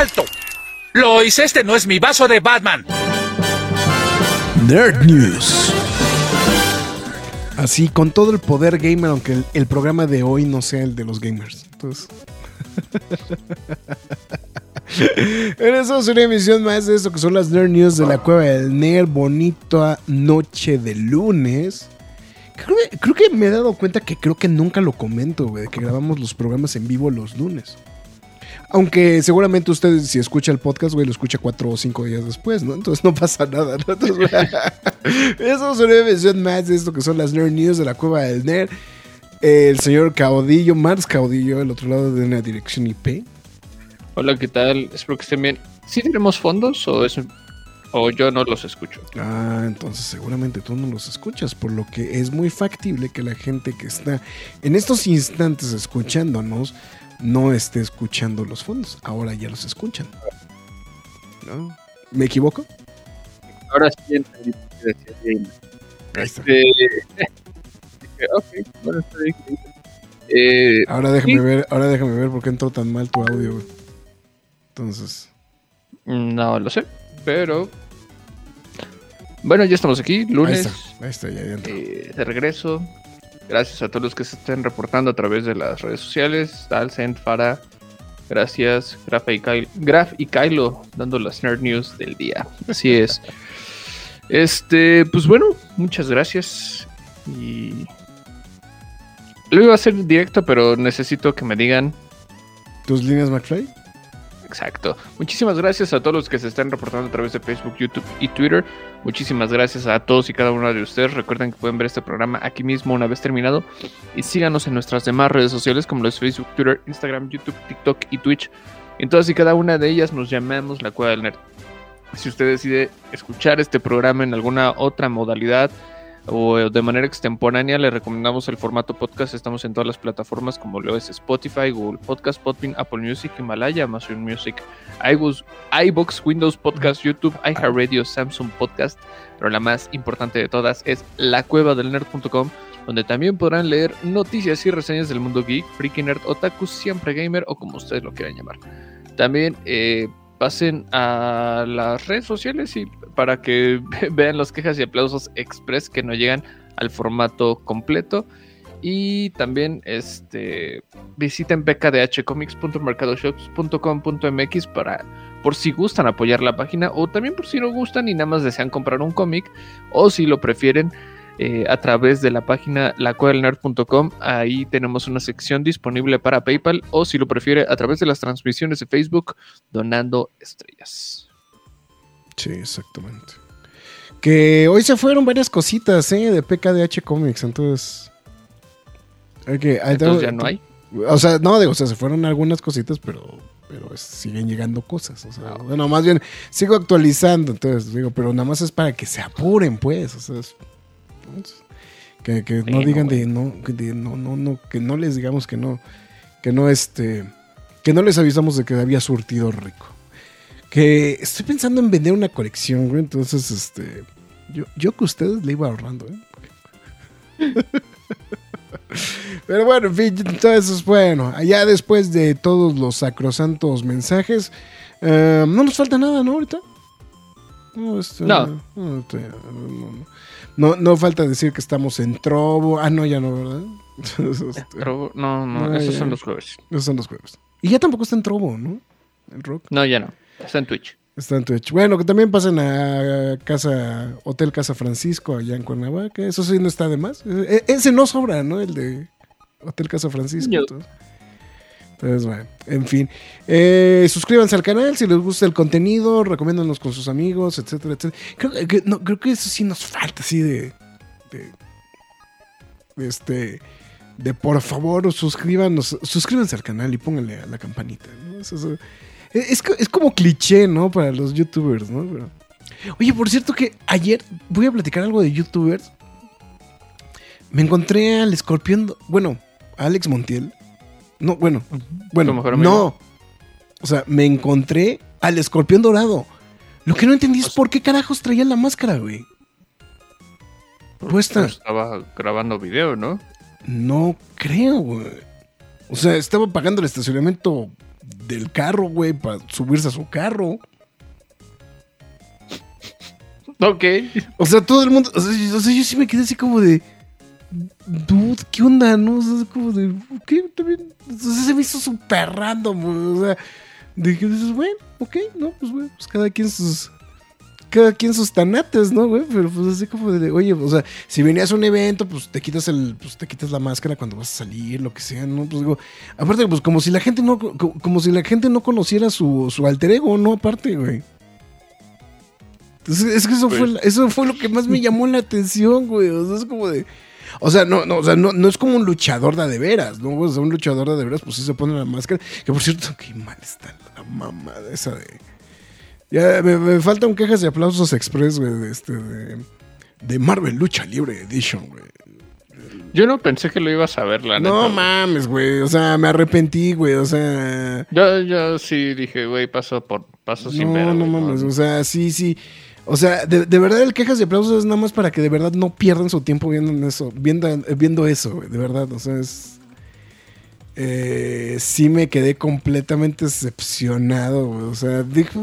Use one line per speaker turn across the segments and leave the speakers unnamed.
¡Alto! Lois, este no es mi vaso de Batman.
Nerd News. Así, con todo el poder gamer, aunque el, programa de hoy no sea el de los gamers. Entonces. en eso es una emisión más de esto que son las Nerd News de la Cueva del Nerd. Bonita noche de lunes. Creo que, me he dado cuenta que creo que nunca lo comento, güey, que grabamos los programas en vivo los lunes. Aunque seguramente ustedes, si escucha el podcast, güey, lo escucha cuatro o cinco días después, ¿no? Entonces no pasa nada, ¿no? eso es una emisión más de esto que son las Nerd News de la Cueva del Nerd. El señor Caudillo, Mars Caudillo, el otro lado de una dirección IP.
Hola, ¿qué tal? Espero que estén bien. ¿Sí tenemos fondos o, es, o yo no los escucho?
Ah, entonces seguramente tú no los escuchas, por lo que es muy factible que la gente que está en estos instantes escuchándonos no esté escuchando los fondos. Ahora ya los escuchan. ¿No? ¿Me equivoco?
Ahora sí entendí
Ahí está. Este, bueno, eh, ahora déjame ver, ahora déjame ver por qué entró tan mal tu audio. Entonces.
No lo sé, pero bueno, ya estamos aquí, lunes.
Ahí está, ya,
eh, de regreso. Gracias a todos los que se estén reportando a través de las redes sociales. Dalcent, Fara, gracias. Graf y, Kylo, Graf y Kylo dando las nerd news del día. Así es. Este, pues bueno, muchas gracias. Y. Lo iba a hacer directo, pero necesito que me digan.
¿Tus líneas, McFly?
Exacto. Muchísimas gracias a todos los que se están reportando a través de Facebook, YouTube y Twitter. Muchísimas gracias a todos y cada uno de ustedes. Recuerden que pueden ver este programa aquí mismo una vez terminado. Y síganos en nuestras demás redes sociales como los Facebook, Twitter, Instagram, YouTube, TikTok y Twitch. En todas y cada una de ellas nos llamamos La Cueva del Nerd. Si usted decide escuchar este programa en alguna otra modalidad, o eh, de manera extemporánea le recomendamos el formato podcast. Estamos en todas las plataformas como lo es Spotify, Google Podcast, Podbean, Apple Music, Himalaya, Amazon Music, iBooks, Windows Podcast, YouTube, iHeartRadio, Samsung Podcast. Pero la más importante de todas es lacuevadelnerd.com donde también podrán leer noticias y reseñas del mundo geek, freaky nerd, otaku, siempre gamer o como ustedes lo quieran llamar. También eh, pasen a las redes sociales y para que vean las quejas y aplausos express que no llegan al formato completo. Y también este, visiten bkdhcomics.mercadoshops.com.mx para por si gustan apoyar la página o también por si no gustan y nada más desean comprar un cómic o si lo prefieren eh, a través de la página lacuadelnerd.com. Ahí tenemos una sección disponible para PayPal o si lo prefiere a través de las transmisiones de Facebook donando estrellas.
Sí, exactamente. Que hoy se fueron varias cositas ¿eh? de PKDH Comics, entonces...
entonces ya no hay.
O sea, no, digo, o sea, se fueron algunas cositas, pero pero siguen llegando cosas. O sea, bueno, más bien sigo actualizando, entonces digo, pero nada más es para que se apuren, pues. O sea, que, no digan de no, no, no, no, que no les digamos que no, que no este, que no les avisamos de que había surtido rico. Que estoy pensando en vender una colección, güey. Entonces, este, yo, yo que ustedes le iba ahorrando, ¿eh? Pero bueno, en fin, entonces, bueno, allá después de todos los sacrosantos mensajes, eh, no nos falta nada, ¿no? Ahorita.
No, este, no.
no, no, no falta decir que estamos en Trovo. Ah, no, ya no, ¿verdad?
Trovo, no, no, esos son los jueves.
Esos son los jueves. Y ya tampoco está en Trovo, ¿no? El rock.
No, ya no. Está en Twitch.
Está en Twitch. Bueno, que también pasen a Casa, Hotel Casa Francisco, allá en Cuernavaca. Eso sí no está de más. E, ese no sobra, ¿no? El de Hotel Casa Francisco. Entonces, bueno, en fin. Eh, suscríbanse al canal si les gusta el contenido, recomiéndanos con sus amigos, etcétera, etcétera. Creo que, creo que eso sí nos falta, así de, de, este, de por favor suscríbanos, suscríbanse al canal y pónganle a la campanita. es, es como cliché, ¿no? Para los youtubers, ¿no? Pero- oye, por cierto que ayer voy a platicar algo de youtubers. Me encontré al escorpión, bueno, a Alex Montiel. No, bueno, bueno, no. O sea, me encontré al escorpión dorado. Lo que no entendí es por qué carajos traía la máscara, güey. Puesta.
Estaba grabando video, ¿no?
No creo, güey. O sea, estaba pagando el estacionamiento del carro, güey, para subirse a su carro.
Ok.
O sea, todo el mundo. O sea, yo, o sea, yo sí me quedé así como de. Dude, ¿qué onda? ¿No? O sea, es como de. ¿Qué? También. Sea, se me hizo súper random. O sea, dije, dices, bueno, ok, no, pues, güey, pues cada quien sus. Cada quien sus tanates, ¿no, güey? Pero pues así como de, oye, o sea, si venías a un evento, pues te quitas el, pues te quitas la máscara cuando vas a salir, lo que sea, ¿no? Pues digo, aparte, pues como si la gente no, co- como si la gente no conociera su, su alter ego, ¿no? Aparte, güey. Entonces, es que eso,
Pues-
fue, la- eso fue lo que más me llamó la atención, güey. O sea, es como de. O sea, no, no, o sea, no, no es como un luchador de de veras, ¿no? O sea, un luchador de veras, pues sí se pone la máscara. Que por cierto, qué mal está la mamada esa de. Ya me, me faltan quejas y aplausos express, güey, de este, de, de Marvel Lucha Libre Edition, güey.
Yo no pensé que lo ibas a ver, la
No
neta.
mames, güey. O sea, me arrepentí, güey. O sea.
Yo, yo sí dije, güey, paso por paso sin
No,
ver.
no mames, o sea, sí, sí. O sea, de, de verdad el quejas y aplausos es nada más para que de verdad no pierdan su tiempo viendo en eso, viendo, viendo eso, güey, de verdad, o sea, es... eh, sí me quedé completamente decepcionado, güey, o sea, dije,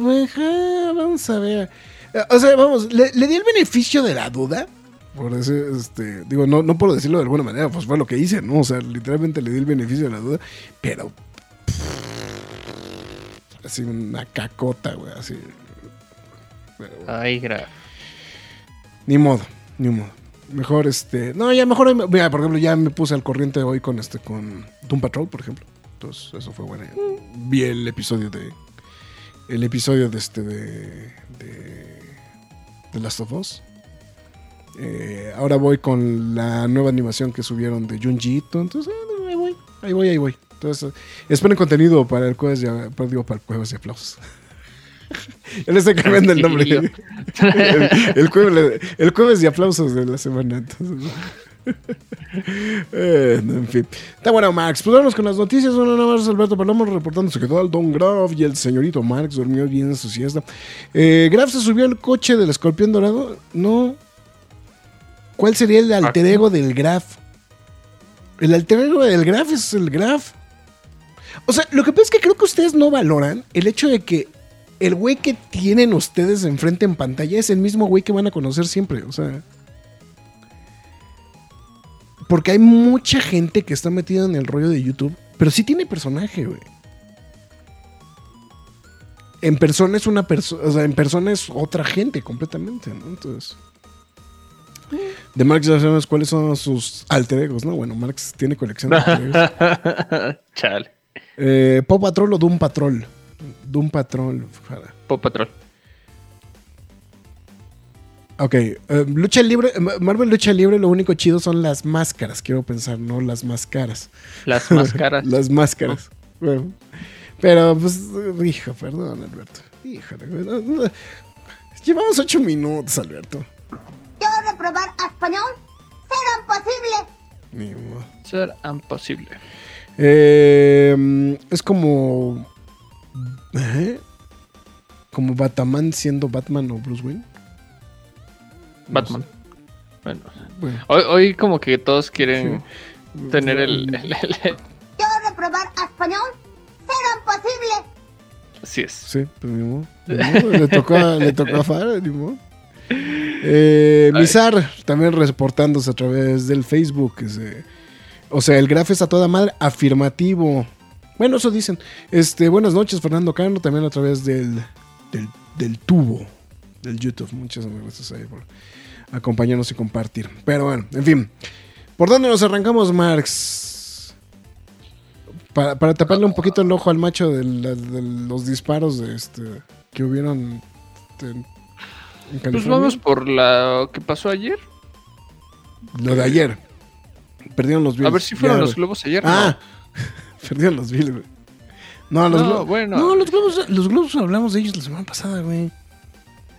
vamos a ver. Eh, O sea, vamos, le, di el beneficio de la duda, por eso, este, digo, no, no puedo decirlo de alguna manera, pues fue lo que hice, ¿no? O sea, literalmente le di el beneficio de la duda, pero... Así una cacota, güey, así. Pero, bueno,
Ay, gra.
ni modo, ni modo. Mejor este. No, ya mejor. Mira, por ejemplo, ya me puse al corriente hoy con este. con Doom Patrol, por ejemplo. Entonces, eso fue bueno. Vi el episodio de. El episodio de este de. de. The Last of Us. Eh, ahora voy con la nueva animación que subieron de Junji Ito. Entonces, eh, ahí voy, ahí voy, ahí voy. Entonces, eh, esperen contenido para el jueves de, para, digo, para el jueves de aplausos. ya le estoy cambiando el nombre. El, el jueves, el jueves de aplausos de la semana. entonces. Eh, en fin. Está bueno, Max. Pues vámonos con las noticias. Bueno, nada más Alberto Palomo reportando se quedó al Don Graf y el señorito Marx durmió bien en su siesta. Eh, Graf se subió al coche del escorpión dorado. No. ¿Cuál sería el alter
Aquí.
ego del Graf? El alter ego del Graf es el Graf. O sea, lo que pasa es que creo que ustedes no valoran el hecho de que el güey que tienen ustedes enfrente en pantalla es el mismo güey que van a conocer siempre. O sea. Porque hay mucha gente que está metida en el rollo de YouTube, pero sí tiene personaje, güey. En persona es una persona, o sea, en persona es otra gente completamente, ¿no? Entonces. De Marx ya sabemos cuáles son sus alter egos, ¿no? Bueno, Marx tiene colección de alter egos.
Chale.
Eh, ¿Pop Patrol o Doom Patrol? Doom Patrol.
Pop Patrol.
Ok, eh, lucha libre, Ma- Marvel Lucha Libre, lo único chido son las máscaras, quiero pensar, no las máscaras.
Las máscaras.
las máscaras. Bueno, pero pues, hijo, perdón, Alberto. Híjole, güey, no, no. Llevamos ocho minutos, Alberto.
Yo reprobar a español será imposible.
Ni modo.
Ser imposible.
Eh, es como. ¿Eh? Como Batman siendo Batman o Bruce Wayne.
Batman. Bueno.
Bueno,
Hoy, hoy como que todos quieren tener el, el- el-
Yo reprobar a español será imposible.
Así es.
sí, pues ni modo. Ni modo, le tocó a, le tocó a Farah, ni modo. Eh. Mizar también reportándose a través del Facebook. ese- o sea, el graf es a toda madre afirmativo. Bueno, eso dicen. Este, buenas noches, Fernando Cano, también a través del, del, del tubo del YouTube. Muchas gracias ahí por acompañarnos y compartir. Pero bueno, en fin. ¿Por dónde nos arrancamos, Marx? Para, para taparle un poquito el ojo al macho de, la- de los disparos de este que hubieron en.
Pues vamos por la que pasó ayer.
Lo de ayer. perdieron los Bills.
A ver si fueron
Ya,
los globos ayer.
Ah, perdieron los Bills, güey. No, los
No,
globos.
bueno.
No, los globos, los globos hablamos de ellos la semana pasada, güey.
No.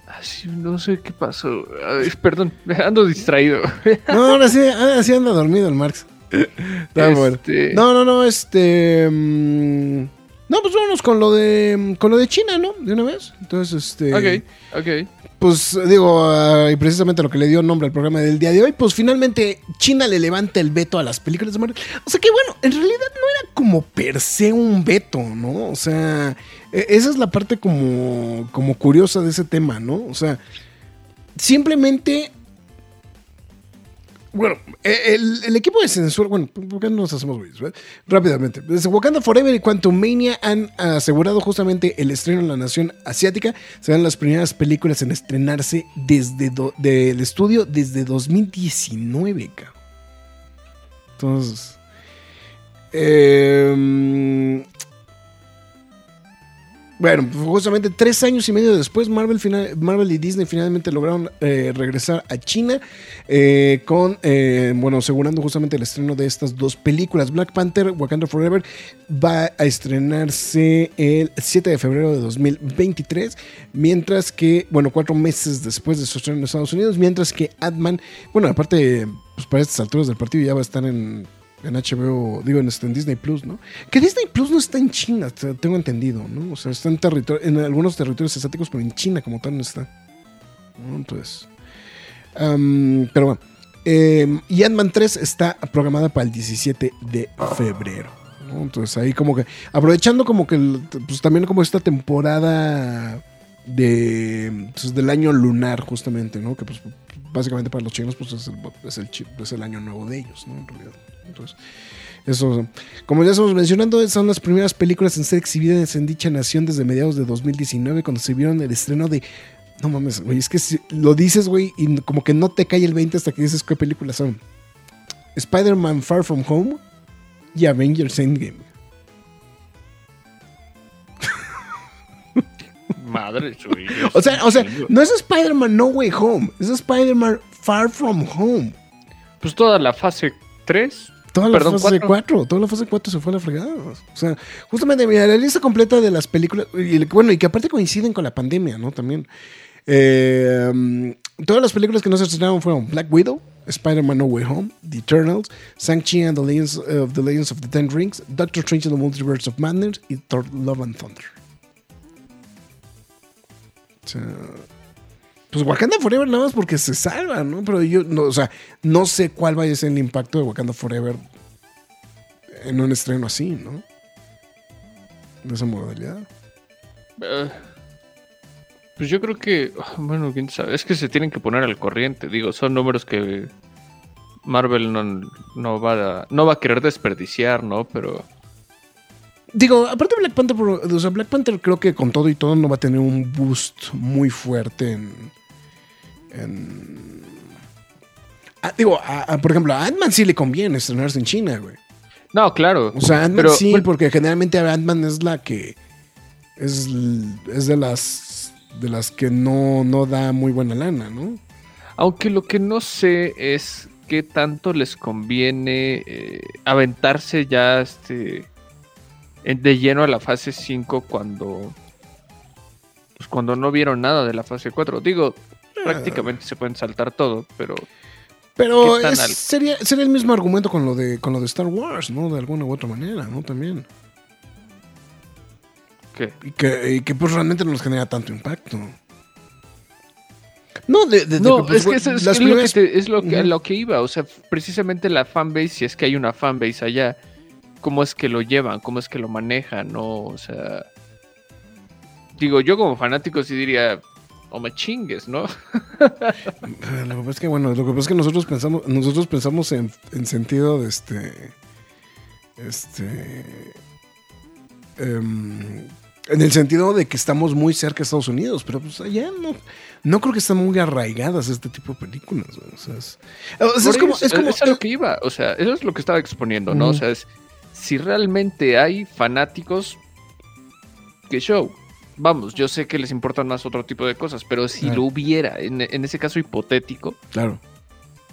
Ah, sí, no sé qué pasó. Ay, perdón, ando distraído.
No, ahora sí, ahora sí anda dormido el Marx. Está bueno.
Este-
No, no, no, este. mm, no, pues vámonos con lo de. Con lo de China, ¿no? De una vez. Entonces, este.
Ok, ok.
Pues digo, ah, y precisamente lo que le dio nombre al programa del día de hoy, pues finalmente China le levanta el veto a las películas de Marvel. O sea que bueno, en realidad no era como per se un veto, ¿no? O sea, e- esa es la parte como, como curiosa de ese tema, ¿no? O sea, simplemente... Bueno, e- el, equipo de censura, bueno, ¿por qué no nos hacemos güeyes? Rápidamente. Desde Wakanda Forever y Quantum Mania han asegurado justamente el estreno en la nación asiática. Serán las primeras películas en estrenarse desde do- del estudio desde 2019, cabrón. Entonces. em, bueno, justamente tres años y medio después, Marvel, final- Marvel y Disney finalmente lograron eh, regresar a China eh, con, eh, bueno, asegurando justamente el estreno de estas dos películas. Black Panther, Wakanda Forever, va a estrenarse el 7 de febrero de 2023, mientras que, bueno, cuatro meses después de su estreno en Estados Unidos, mientras que Ant-Man, bueno, aparte, pues para estas alturas del partido ya va a estar en... En HBO, digo, en, este, en Disney Plus, ¿no? Que Disney Plus no está en China, te- tengo entendido, ¿no? O sea, está en, en algunos territorios asiáticos, pero en China como tal no está. Entonces. pero bueno. em, y Ant-Man 3 está programada para el 17 de febrero. Entonces ahí como que. Aprovechando como que. pues también como esta temporada de pues, del año lunar justamente, ¿no? Que pues básicamente para los chinos pues es el, es el, es el año nuevo de ellos, ¿no? En realidad. Entonces, eso, como ya estamos mencionando, son las primeras películas en ser exhibidas en dicha nación desde mediados de 2019 cuando se vieron el estreno de no mames, güey, es que si- lo dices, güey, y como que no te cae el 20 hasta que dices qué películas son. Spider-Man Far From Home y Avengers Endgame.
Madre suya.
O sea, o sea, no es Spider-Man No Way Home, es Spider-Man Far From Home.
Pues toda la fase 3.
Toda la
Perdón,
fase
cuatro.
4, toda la fase 4 se fue a la fregada. O sea, justamente, mira, la lista completa de las películas, y bueno, y que aparte coinciden con la pandemia, ¿no? También. Eh, um, todas las películas que no se estrenaron fueron Black Widow, Spider-Man No Way Home, The Eternals, Shang-Chi and the Legends of the Legends of the Ten Rings, Doctor Strange and the Multiverse of Madness y Thor Love and Thunder. O sea, pues Wakanda Forever nada más porque se salva, ¿no? Pero yo, no, o sea, no sé cuál vaya a ser el impacto de Wakanda Forever en un estreno así, ¿no? De esa modalidad.
Eh, pues yo creo que, ah, bueno, quién sabe, es que se tienen que poner al corriente, digo, son números que Marvel no, no va a, no va a querer desperdiciar, ¿no? Pero
Digo, aparte Black Panther, o sea, Black Panther creo que con todo y todo no va a tener un boost muy fuerte en. En- Ah, digo, a- a- por ejemplo, a Ant-Man sí le conviene estrenarse en China, güey.
no, claro.
O sea, Ant-Man sí, porque generalmente Ant-Man es la que. Es, es de las. De las que no, no da muy buena lana, ¿no?
aunque lo que no sé es qué tanto les conviene eh, aventarse ya este de lleno a la fase 5 cuando pues cuando no vieron nada de la fase 4. Digo, prácticamente se pueden saltar todo, pero
Pero
¿Qué tan
es-
al-
sería, sería el mismo argumento con lo de con lo de Star Wars, ¿no? De alguna u otra manera, ¿no? También.
¿qué?
Y que, y que, pues realmente no nos genera tanto impacto. No, de, de- de
No,
pues,
es que eso es,
las
es lo que te- es lo que, lo que iba. O sea, precisamente la fanbase, si es que hay una fanbase allá, ¿cómo es que lo llevan? ¿Cómo es que lo manejan? ¿No? O sea. Digo, yo como fanático sí diría. O me chingues, ¿no?
Lo que pasa es que, bueno, lo que pasa es que nosotros pensamos, nosotros pensamos en, en sentido de este. Este. em, en el sentido de que estamos muy cerca de Estados Unidos, pero pues allá no, no creo que están muy arraigadas este tipo de películas. O sea, es, o sea, es como.
eso,
Es como
a lo que iba. O sea, eso es lo que estaba exponiendo, ¿no? O sea, es. Si realmente hay fanáticos. ¿Qué show? Vamos, yo sé que les importan más otro tipo de cosas, pero si
Claro.
lo hubiera, en, en ese caso hipotético,
Claro.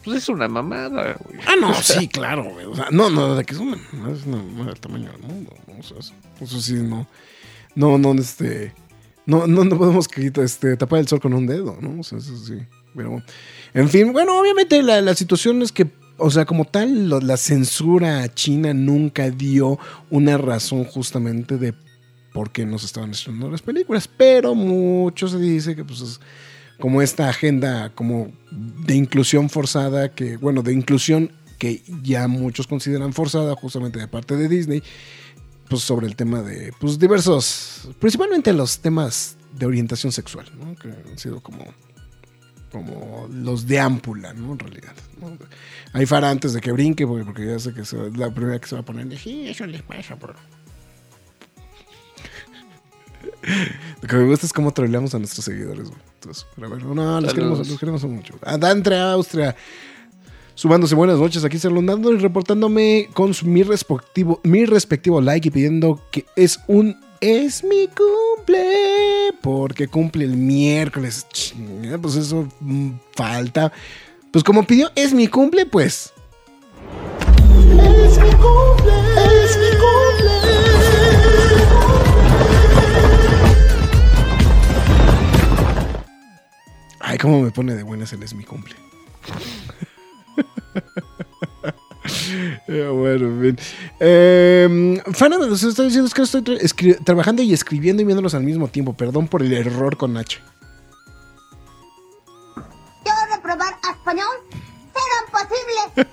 pues es una mamada, güey.
Ah, no, sí, claro, güey. O sea, no, no, de que es una, no es una mamada del tamaño del mundo. ¿no? O sea, eso, sí, no. No, no, este. No, no, no podemos este, tapar el sol con un dedo, ¿no? O sea, eso sí. Pero, en fin, bueno, obviamente la, la situación es que, o sea, como tal, la censura a China nunca dio una razón justamente de por qué nos estaban estrenando las películas. Pero mucho se dice que, pues, es como esta agenda como de inclusión forzada, que, bueno, de inclusión que ya muchos consideran forzada justamente de parte de Disney, pues sobre el tema de, pues diversos, principalmente los temas de orientación sexual, ¿no? Que han sido como, como los de ámpula, ¿no? En realidad. ¿no? Hay Fara antes de que brinque, porque, ya sé que se- es la primera que se va a poner, sí, eso les pasa, por... Lo que me gusta es cómo troleamos a nuestros seguidores, güey. Entonces, pero bueno, no, los queremos, los queremos mucho. A Dantre Austria, sumándose buenas noches aquí saludando y reportándome con su- mi respectivo, mi respectivo like y pidiendo que es un es mi cumple porque cumple el miércoles. Pues eso mm, falta. Pues como pidió es mi cumple, pues. Es mi cumple, es mi Ay, cómo me pone de buenas el es mi cumple. Eh, bueno, en fin. Eh, Fana nos está diciendo es que estoy tra- trabajando y escribiendo y viéndolos al mismo tiempo. Perdón por el error con H.
Yo reprobar español. Será imposible.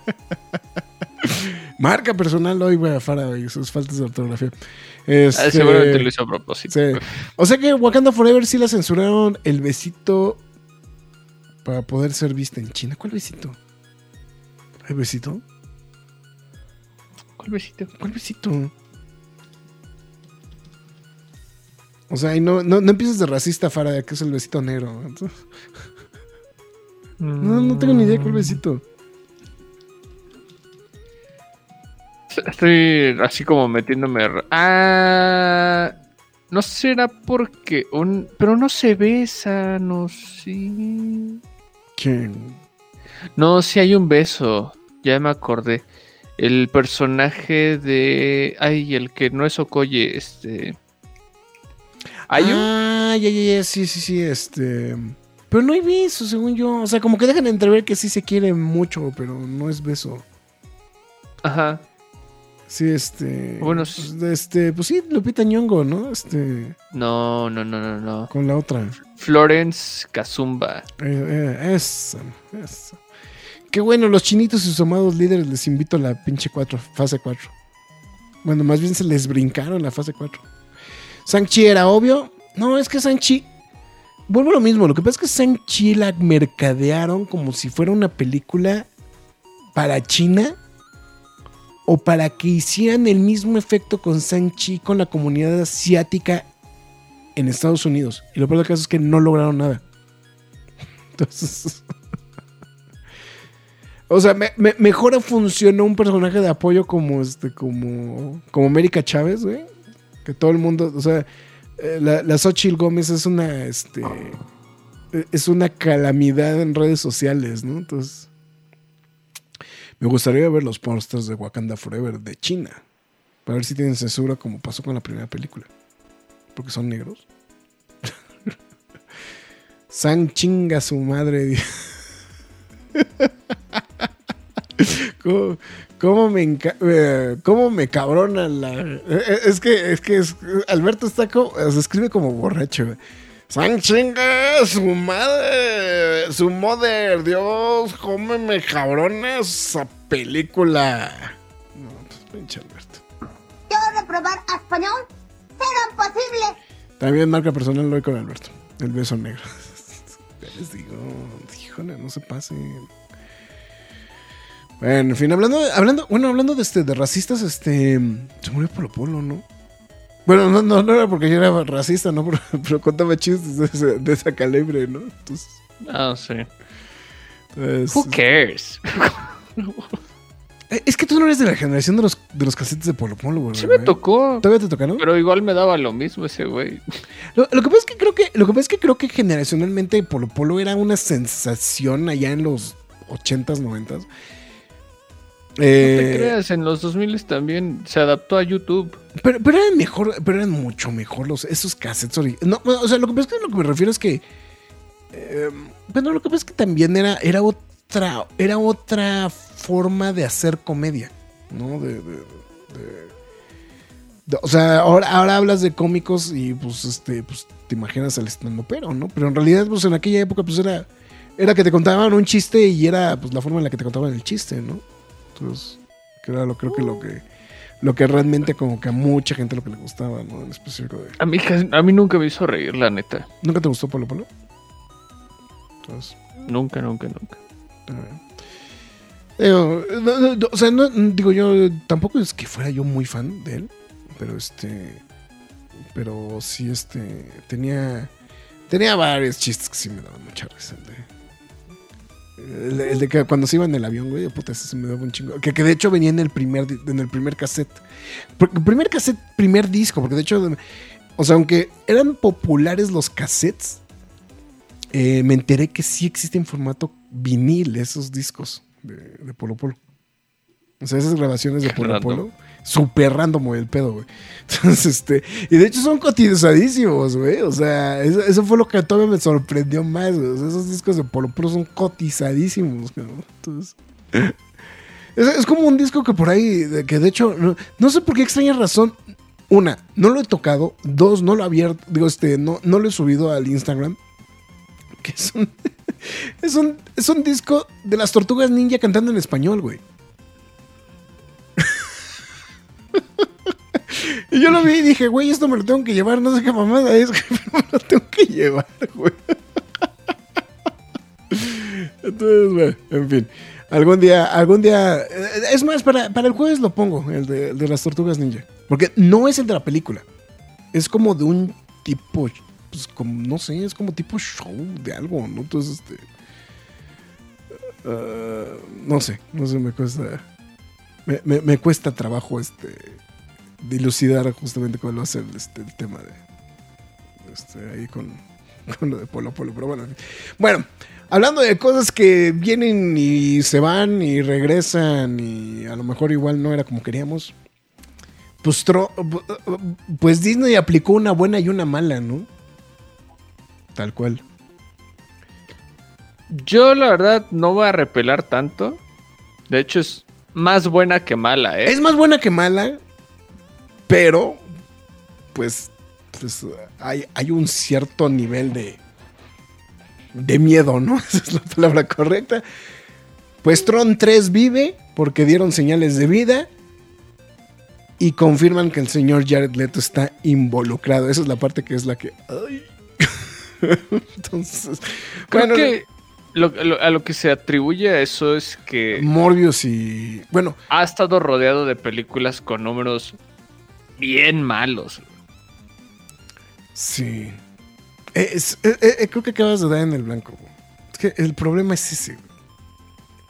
Marca personal hoy, güey, a Fara y sus faltas de ortografía.
Ah,
Este,
seguramente lo hizo a propósito.
sí. O sea que Wakanda Forever sí la censuraron el besito para poder ser vista en China. ¿Cuál besito? ¿Hay besito?
¿Cuál besito?
¿Cuál besito? O sea, no, no, no empieces de racista, Fara, que es el besito negro. No, no tengo ni idea cuál besito.
Estoy así como metiéndome. Ah. No será porque. Pero no se besa, no sí. No, sí hay un beso. Ya me acordé. El personaje de. Ay, el que no es Okoye, este. Hay un.
Ah, ya, ya, ya, sí, sí, sí, este... Pero no hay beso, según yo. O sea, como que dejan entrever que sí se quiere mucho, pero no es beso.
Ajá.
Sí, este...
Bueno,
pues, este, pues sí, Lupita Nyong'o, ¿no? Este,
No, no, no, no, no.
con la otra.
Florence Kazumba.
Eh, eh, esa, esa. Qué bueno, los chinitos y sus amados líderes les invito a la pinche 4, fase 4. Bueno, más bien se les brincaron la fase 4. Sanchi era obvio. No, es que Sanchi. Vuelvo a lo mismo. Lo que pasa es que Sanchi la mercadearon como si fuera una película para China. O para que hicieran el mismo efecto con Sanchi con la comunidad asiática en Estados Unidos. Y lo peor del caso es que no lograron nada. Entonces. O sea, me, me- mejor funcionó un personaje de apoyo como este, como. como América Chávez, güey. Que todo el mundo. O sea, eh, la, la Xochitl Gómez es una. Este. Es una calamidad en redes sociales, ¿no? Entonces. Me gustaría ver los posters de Wakanda Forever de China. Para ver si tienen censura como pasó con la primera película. Porque son negros. San chinga su madre. ¿Cómo, me eh, cómo me cabrona la. eh, Es que, es que es- Alberto está como. Se escribe como borracho. San chinga su madre. Su mother. Dios, cómeme cabrona esa película. No, pues pinche Alberto.
Yo reprobar español. Será imposible.
También marca personal lo con Alberto. El beso negro. ya les digo, híjole, no se pasen. Bueno, en fin, hablando, hablando, bueno, hablando de este, de racistas, este, se murió Polo Polo, ¿no? Bueno, no, no, no era porque yo era racista, ¿no? Pero, pero contaba chistes de, ese- de esa calibre, ¿no? Entonces,
Ah, sí.
entonces-
Who cares?
Eh, es que tú no eres de la generación de los, de los casetes de Polo Polo, güey.
Sí me tocó.
¿Todavía te tocaron?
Pero igual me daba lo mismo ese güey.
Lo, lo que pasa es que creo que lo que pasa es que creo que generacionalmente Polo Polo era una sensación allá en los 80s, 90s.
No te
Eh,
creas, en los 2000 también se adaptó a YouTube.
pero, pero eran mejor, pero eran mucho mejor los, esos cassettes. No, o sea, lo que pasa es que lo que me refiero es que. eh, bueno, lo que pasa es que también era, era otra. Era otra forma de hacer comedia. ¿No? De. de- de- de- o sea, ahora, ahora hablas de cómicos y pues este, pues te imaginas al estando pero, ¿no? Pero en realidad, pues en aquella época, pues era. Era que te contaban un chiste y era pues la forma en la que te contaban el chiste, ¿no? Entonces, que era lo, creo que lo que lo que realmente como que a mucha gente lo que le gustaba, ¿no? En específico de...
A mí, a mí nunca me hizo reír, la neta.
¿Nunca te gustó Polo Polo? Entonces,
Nunca, nunca, nunca.
eh, digo, no, no, no, o sea, no, digo yo, tampoco es que fuera yo muy fan de él, pero este, pero sí, este, tenía, tenía varios chistes que sí me daban mucha risa. De, el de- el de que cuando se iba en el avión, güey, puta, ese se me daba un chingo. Que, que de hecho venía en el primer, en el primer cassette. Porque- primer cassette, primer disco, porque de hecho, o sea, aunque eran populares los cassettes, eh, me enteré que sí existe en formato vinil esos discos de, de Polo Polo. O sea, esas grabaciones de Polo. Polo. Súper random el pedo, güey. Entonces, este. Y de hecho son cotizadísimos, güey. O sea, eso, fue lo que todavía me sorprendió más, güey. Esos discos de Polo Polo son cotizadísimos, güey. Entonces. Es, como un disco que por ahí, que de hecho, no, sé por qué extraña razón. Una, no lo he tocado. Dos, no lo he abierto. Digo, este, no, no lo he subido al Instagram. Que es es un, es un disco de las tortugas ninja cantando en español, güey. y yo lo vi y dije, güey, esto me lo tengo que llevar. No sé qué mamada es, pero me lo tengo que llevar, güey. Entonces, bueno, en fin. Algún día, algún día. eh, Es más, para, para el jueves lo pongo, el de, de las tortugas ninja. Porque no es el de la película. Es como de un tipo. Pues como, no sé, es como tipo show de algo, ¿no? Entonces, este. ah, no sé, no sé, me cuesta. Me, me- cuesta trabajo este. Dilucidar justamente cuál va a ser este, el tema de. Este, ahí con, con lo de Polo Polo. Pero bueno. Bueno, hablando de cosas que vienen y se van y regresan y a lo mejor igual no era como queríamos. Pues, pues Disney aplicó una buena y una mala, ¿no? Tal cual.
Yo, la verdad, no voy a repelar tanto. De hecho, es más buena que mala, ¿eh?
Es más buena que mala, pero pues, pues hay, hay un cierto nivel de, de miedo, ¿no? Esa es la palabra correcta. Pues Tron 3 vive porque dieron señales de vida y confirman que el señor Jared Leto está involucrado. Esa es la parte que es la que... ay. Entonces,
Creo
bueno,
que lo- lo- a lo que se atribuye a eso es que
Morbius y... Bueno,
ha estado rodeado de películas con números bien malos.
Sí. Eh, es- eh, eh, creo que acabas de dar en el blanco. Es que el problema es ese.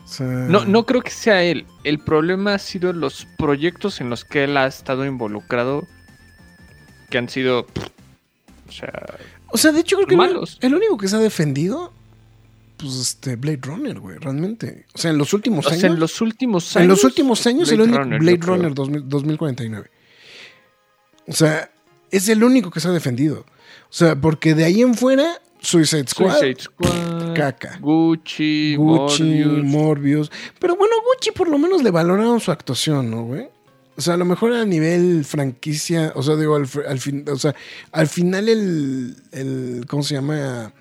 O sea,
No, no creo que sea él. El problema ha sido los proyectos en los que él ha estado involucrado que han sido... pff, O sea,
O sea, de hecho creo que
malos.
el, el único que se ha defendido, pues este Blade Runner, güey, realmente. O sea, en los últimos
o
años.
sea, en los últimos años...
en los últimos años, el
Blade
único
Runner,
Blade. Runner 2000 2049. O sea, es el único que se ha defendido. O sea, porque de ahí en fuera, Suicide Squad,
Suicide Squad,
caca.
Gucci,
Gucci,
Morbius.
Morbius. Pero bueno, Gucci por lo menos le valoraron su actuación, ¿no, güey? O sea, a lo mejor a nivel franquicia, o sea, digo, al, al fin, o sea, al final el, el ¿cómo se llama?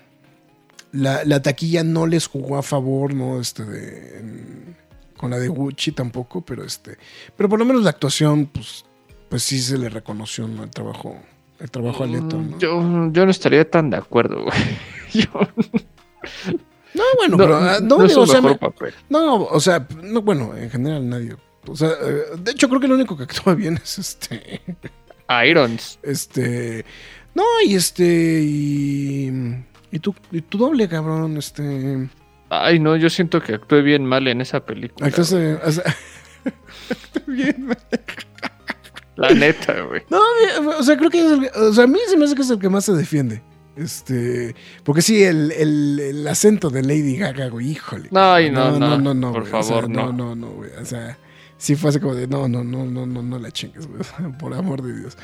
La, la taquilla no les jugó a favor, ¿no? Este, de, en- con la de Gucci tampoco, pero este, pero por lo menos la actuación, pues, pues sí se le reconoció, ¿no? El trabajo, el trabajo a Leto, ¿no?
Mm, Yo, yo no estaría tan de acuerdo, güey. Yo-
no, bueno,
no,
pero, ah, no,
no
digo, o sea,
papel.
No, o sea, no, bueno, en general nadie. O sea, eh, de hecho creo que el único que actúa bien es este.
Irons.
Este. No, y este. Y. Y tu, y tu doble, cabrón, este.
Ay, no, yo siento que actué bien mal en esa película.
actúa- o sea, bien, man.
La neta, güey.
No, o sea, creo que es el, o sea, a mí se me hace que es el que más se defiende. Este, porque sí, el, el- el acento de Lady Gaga, güey, híjole.
Ay, no, no,
no, no,
por
güey, o sea,
favor,
no,
no.
no, no, güey, o sea, sí fue así como de, no, no, no, no, no, no la chingues, güey, por amor de Dios.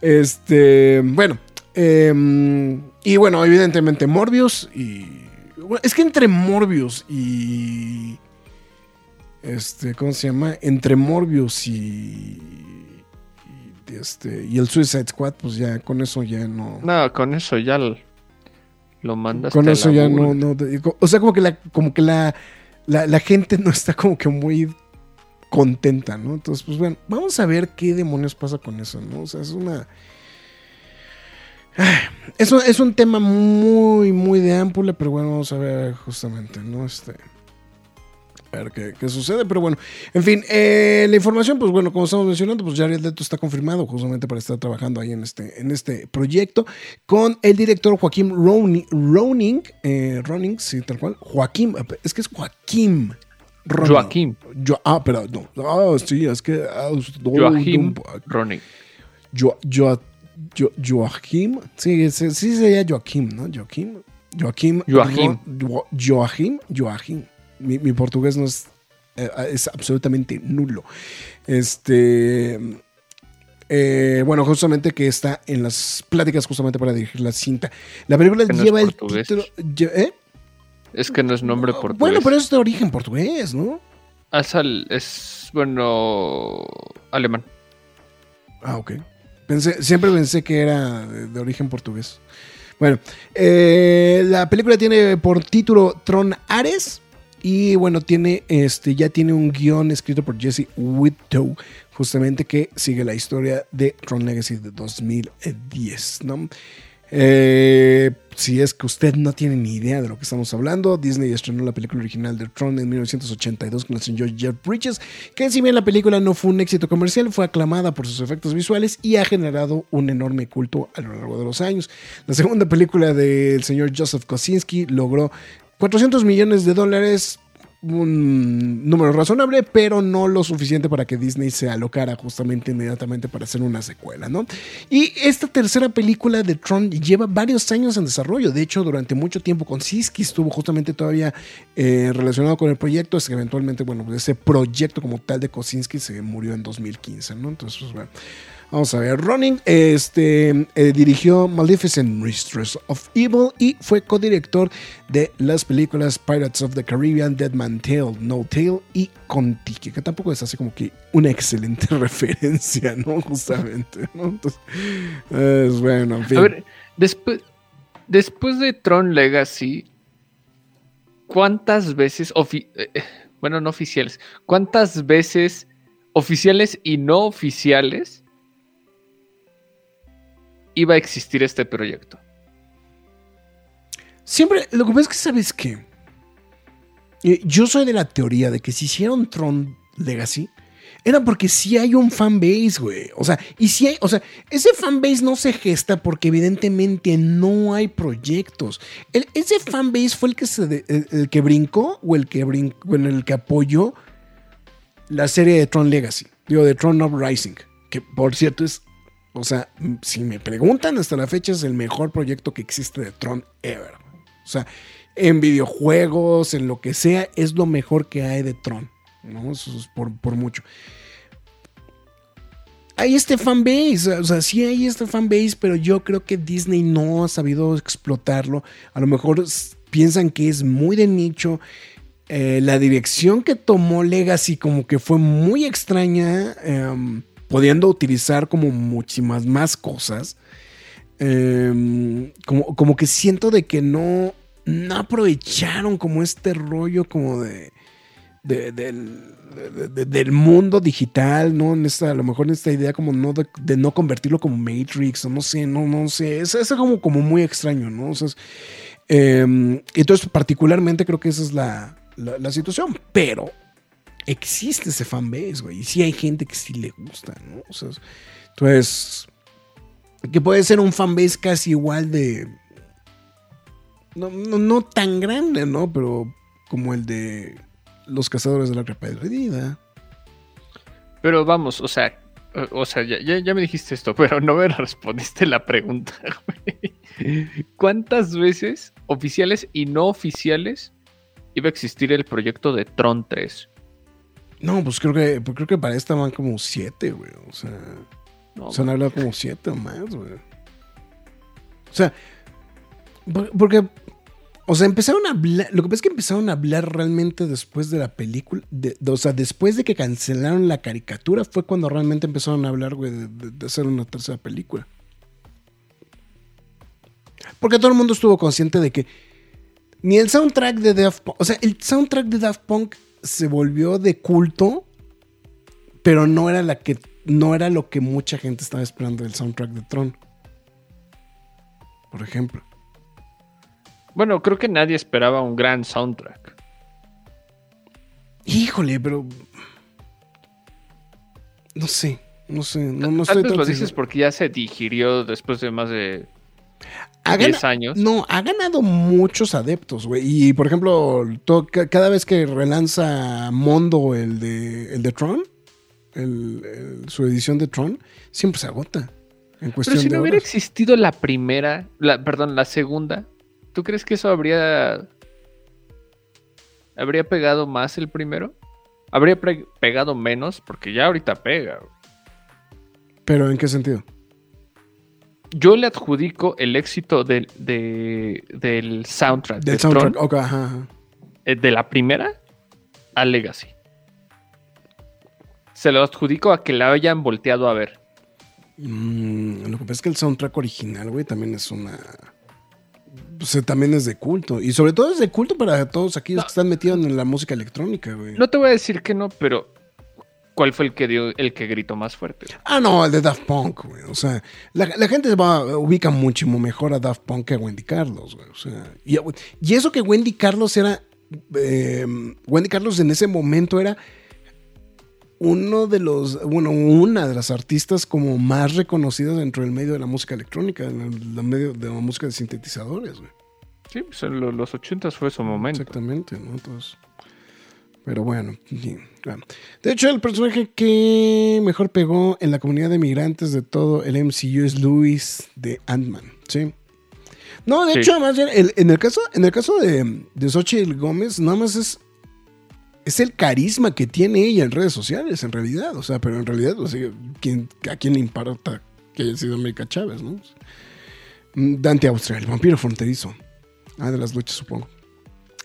Este, bueno, em, y bueno, evidentemente Morbius y, bueno, es que entre Morbius y, este, ¿cómo se llama? Entre Morbius y, y este, y el Suicide Squad, pues ya, con eso ya no...
No, con eso ya lo, lo mandaste
Con eso ya no,
burla.
no te- o sea, como que la, como que la, la, la gente no está como que muy contenta, ¿no? Entonces, pues bueno, vamos a ver qué demonios pasa con eso, ¿no? O sea, es una. Es un, es un tema muy, muy de ámpula, pero bueno, vamos a ver justamente, ¿no? Este. A ver qué, qué sucede, pero bueno. En fin, eh, la información, pues bueno, como estamos mencionando, pues Jared Leto está confirmado justamente para estar trabajando ahí en este, en este proyecto con el director Joaquín Roning, Roning, eh, Roning, sí, tal cual, Joaquín, es que es Joaquín. Roning.
Joaquín.
Jo- ah, pero no, ah, sí, es que... ah, no,
Ronig.
Jo- Jo- Jo- Joaquim, sí, sí, sí sería Joaquim, ¿no? Joaquim. Joaquim.
Joaquim.
Ro- Jo- Joaquim. Joaquim. Mi, mi portugués no es, eh, es absolutamente nulo. Este. eh, bueno, justamente que está en las pláticas justamente para dirigir la cinta. La película
no
lleva el título. ¿eh?
Es que no es nombre portugués.
Bueno, pero es de origen portugués, ¿no?
Ah, es, al- es, bueno, alemán.
Ah, ok. Siempre pensé que era de, de origen portugués. Bueno, eh, la película tiene por título Tron Ares. Y bueno, tiene este, ya tiene un guion escrito por Jesse Whittow, justamente que sigue la historia de Tron Legacy de 2010, ¿no? Eh, si es que usted no tiene ni idea de lo que estamos hablando, Disney estrenó la película original de Tron en 1982 con el señor Jeff Bridges, que si bien la película no fue un éxito comercial, fue aclamada por sus efectos visuales y ha generado un enorme culto a lo largo de los años. La segunda película del señor Joseph Kosinski logró 400 millones de dólares, un número razonable, pero no lo suficiente para que Disney se alocara justamente inmediatamente para hacer una secuela, ¿no? Y esta tercera película de Tron lleva varios años en desarrollo. De hecho, durante mucho tiempo Kosinski estuvo justamente todavía eh, relacionado con el proyecto. Es que eventualmente, bueno, ese proyecto como tal de Kosinski se murió en 2015, ¿no? Entonces, pues bueno. Vamos a ver, Ronin este, eh, dirigió Maleficent Mistress of Evil y fue codirector de las películas Pirates of the Caribbean, Dead Man Tale, No Tale y Contiki, que tampoco es así como que una excelente referencia, ¿no? Justamente, ¿no? Es bueno, en fin.
A ver, después, de Tron Legacy, ¿cuántas veces, eh, eh, bueno, no oficiales, cuántas veces oficiales y no oficiales iba a existir este proyecto?
Siempre, lo que pasa es que, ¿sabes qué? Eh, Yo soy de la teoría de que si hicieron Tron Legacy, era porque sí hay un fanbase, güey. O sea, y si hay, o sea, ese fanbase no se gesta porque evidentemente no hay proyectos. El- ese fanbase fue el que se el, que brincó o el que el que apoyó la serie de Tron Legacy. Digo, de Tron Uprising. Que por cierto es o sea, si me preguntan, hasta la fecha es el mejor proyecto que existe de Tron ever. O sea, en videojuegos, en lo que sea, es lo mejor que hay de Tron. ¿no? Por, por mucho. Hay este fanbase, o sea, sí hay este fanbase, pero yo creo que Disney no ha sabido explotarlo. A lo mejor piensan que es muy de nicho. Eh, la dirección que tomó Legacy como que fue muy extraña, em, pudiendo utilizar como muchísimas más cosas. Em, como, como que siento de que no, no aprovecharon como este rollo como de, de- del, de- de- del mundo digital, ¿no? En esta, a lo mejor en esta idea como no de, no convertirlo como Matrix, o no sé, no, no sé. Es, es como, como muy extraño, ¿no? O em, entonces, particularmente creo que esa es la- la situación. Pero existe ese fanbase, güey. Y sí hay gente que sí le gusta, ¿no? O sea, entonces, que puede ser un fanbase casi igual de. No, no, tan grande, ¿no? Pero como el de los cazadores de la Arca perdida.
Pero vamos, o sea, o sea, ya, ya, ya me dijiste esto, pero no me respondiste la pregunta. ¿Cuántas veces, oficiales y no oficiales, iba a existir el proyecto de Tron 3?
No, pues creo que, pues creo que para esta van como siete, güey. O sea,
No,
se han hablado como siete o más, güey. O sea, por- porque, o sea, empezaron a hablar, lo que pasa es que empezaron a hablar realmente después de la película, de- de- o sea, después de que cancelaron la caricatura fue cuando realmente empezaron a hablar, güey, de, de- de hacer una tercera película. Porque todo el mundo estuvo consciente de que ni el soundtrack de Daft Punk, o sea, el soundtrack de Daft Punk se volvió de culto, pero no era la que no era lo que mucha gente estaba esperando del soundtrack de Tron. Por ejemplo.
Bueno, creo que nadie esperaba un gran soundtrack.
Híjole, pero no sé, no sé, no, no
Tal
estoy
vez lo dices porque ya se digirió después de más de
Ha
10
gana-
años.
No, ha ganado muchos adeptos, güey. Y por ejemplo, cada vez que relanza Mondo el de, el de Tron, el- el- su edición de Tron, siempre se agota. En cuestión
Pero si
de
no hubiera
horas.
existido la primera, la, perdón, la segunda, ¿tú crees que eso habría habría pegado más el primero? ¿Habría pegado menos? Porque ya ahorita pega. güey.
Pero ¿en qué sentido?
Yo le adjudico el éxito del, de- del soundtrack,
Del
de,
soundtrack.
Tron,
ok, ajá, ajá.
eh, de la primera a Legacy. Se lo adjudico a que la hayan volteado a ver.
Mm, lo que pasa es que el soundtrack original, güey, también es una. Pues, eh, también es de culto. Y sobre todo es de culto para todos aquellos
No.
que están metidos en la música electrónica, güey.
No te voy a decir que no, pero ¿cuál fue el que dio el que gritó más fuerte?
Ah, no, el de Daft Punk, güey. O sea, la, la gente va, ubica muchísimo mejor a Daft Punk que a Wendy Carlos, güey. O sea, y, y eso que Wendy Carlos era. eh, Wendy Carlos en ese momento era uno de los, bueno, una de las artistas como más reconocidas dentro del medio de la música electrónica, en el, medio de la música de sintetizadores, güey.
Sí, pues en lo- los ochentas fue su momento.
Exactamente, ¿no? Entonces, pero bueno, sí. De hecho, el personaje que mejor pegó en la comunidad de migrantes de todo el MCU es Luis de Ant-Man, ¿sí? No, de
Sí.
hecho, más bien, el- en el caso, en el caso de, de Xochitl Gómez, nada más es, es el carisma que tiene ella en redes sociales, en realidad. O sea, pero en realidad, o sea, ¿quién- ¿a quién le importa que haya sido América Chávez, no? Dante Austria, el vampiro fronterizo. Ah, de las luchas, supongo.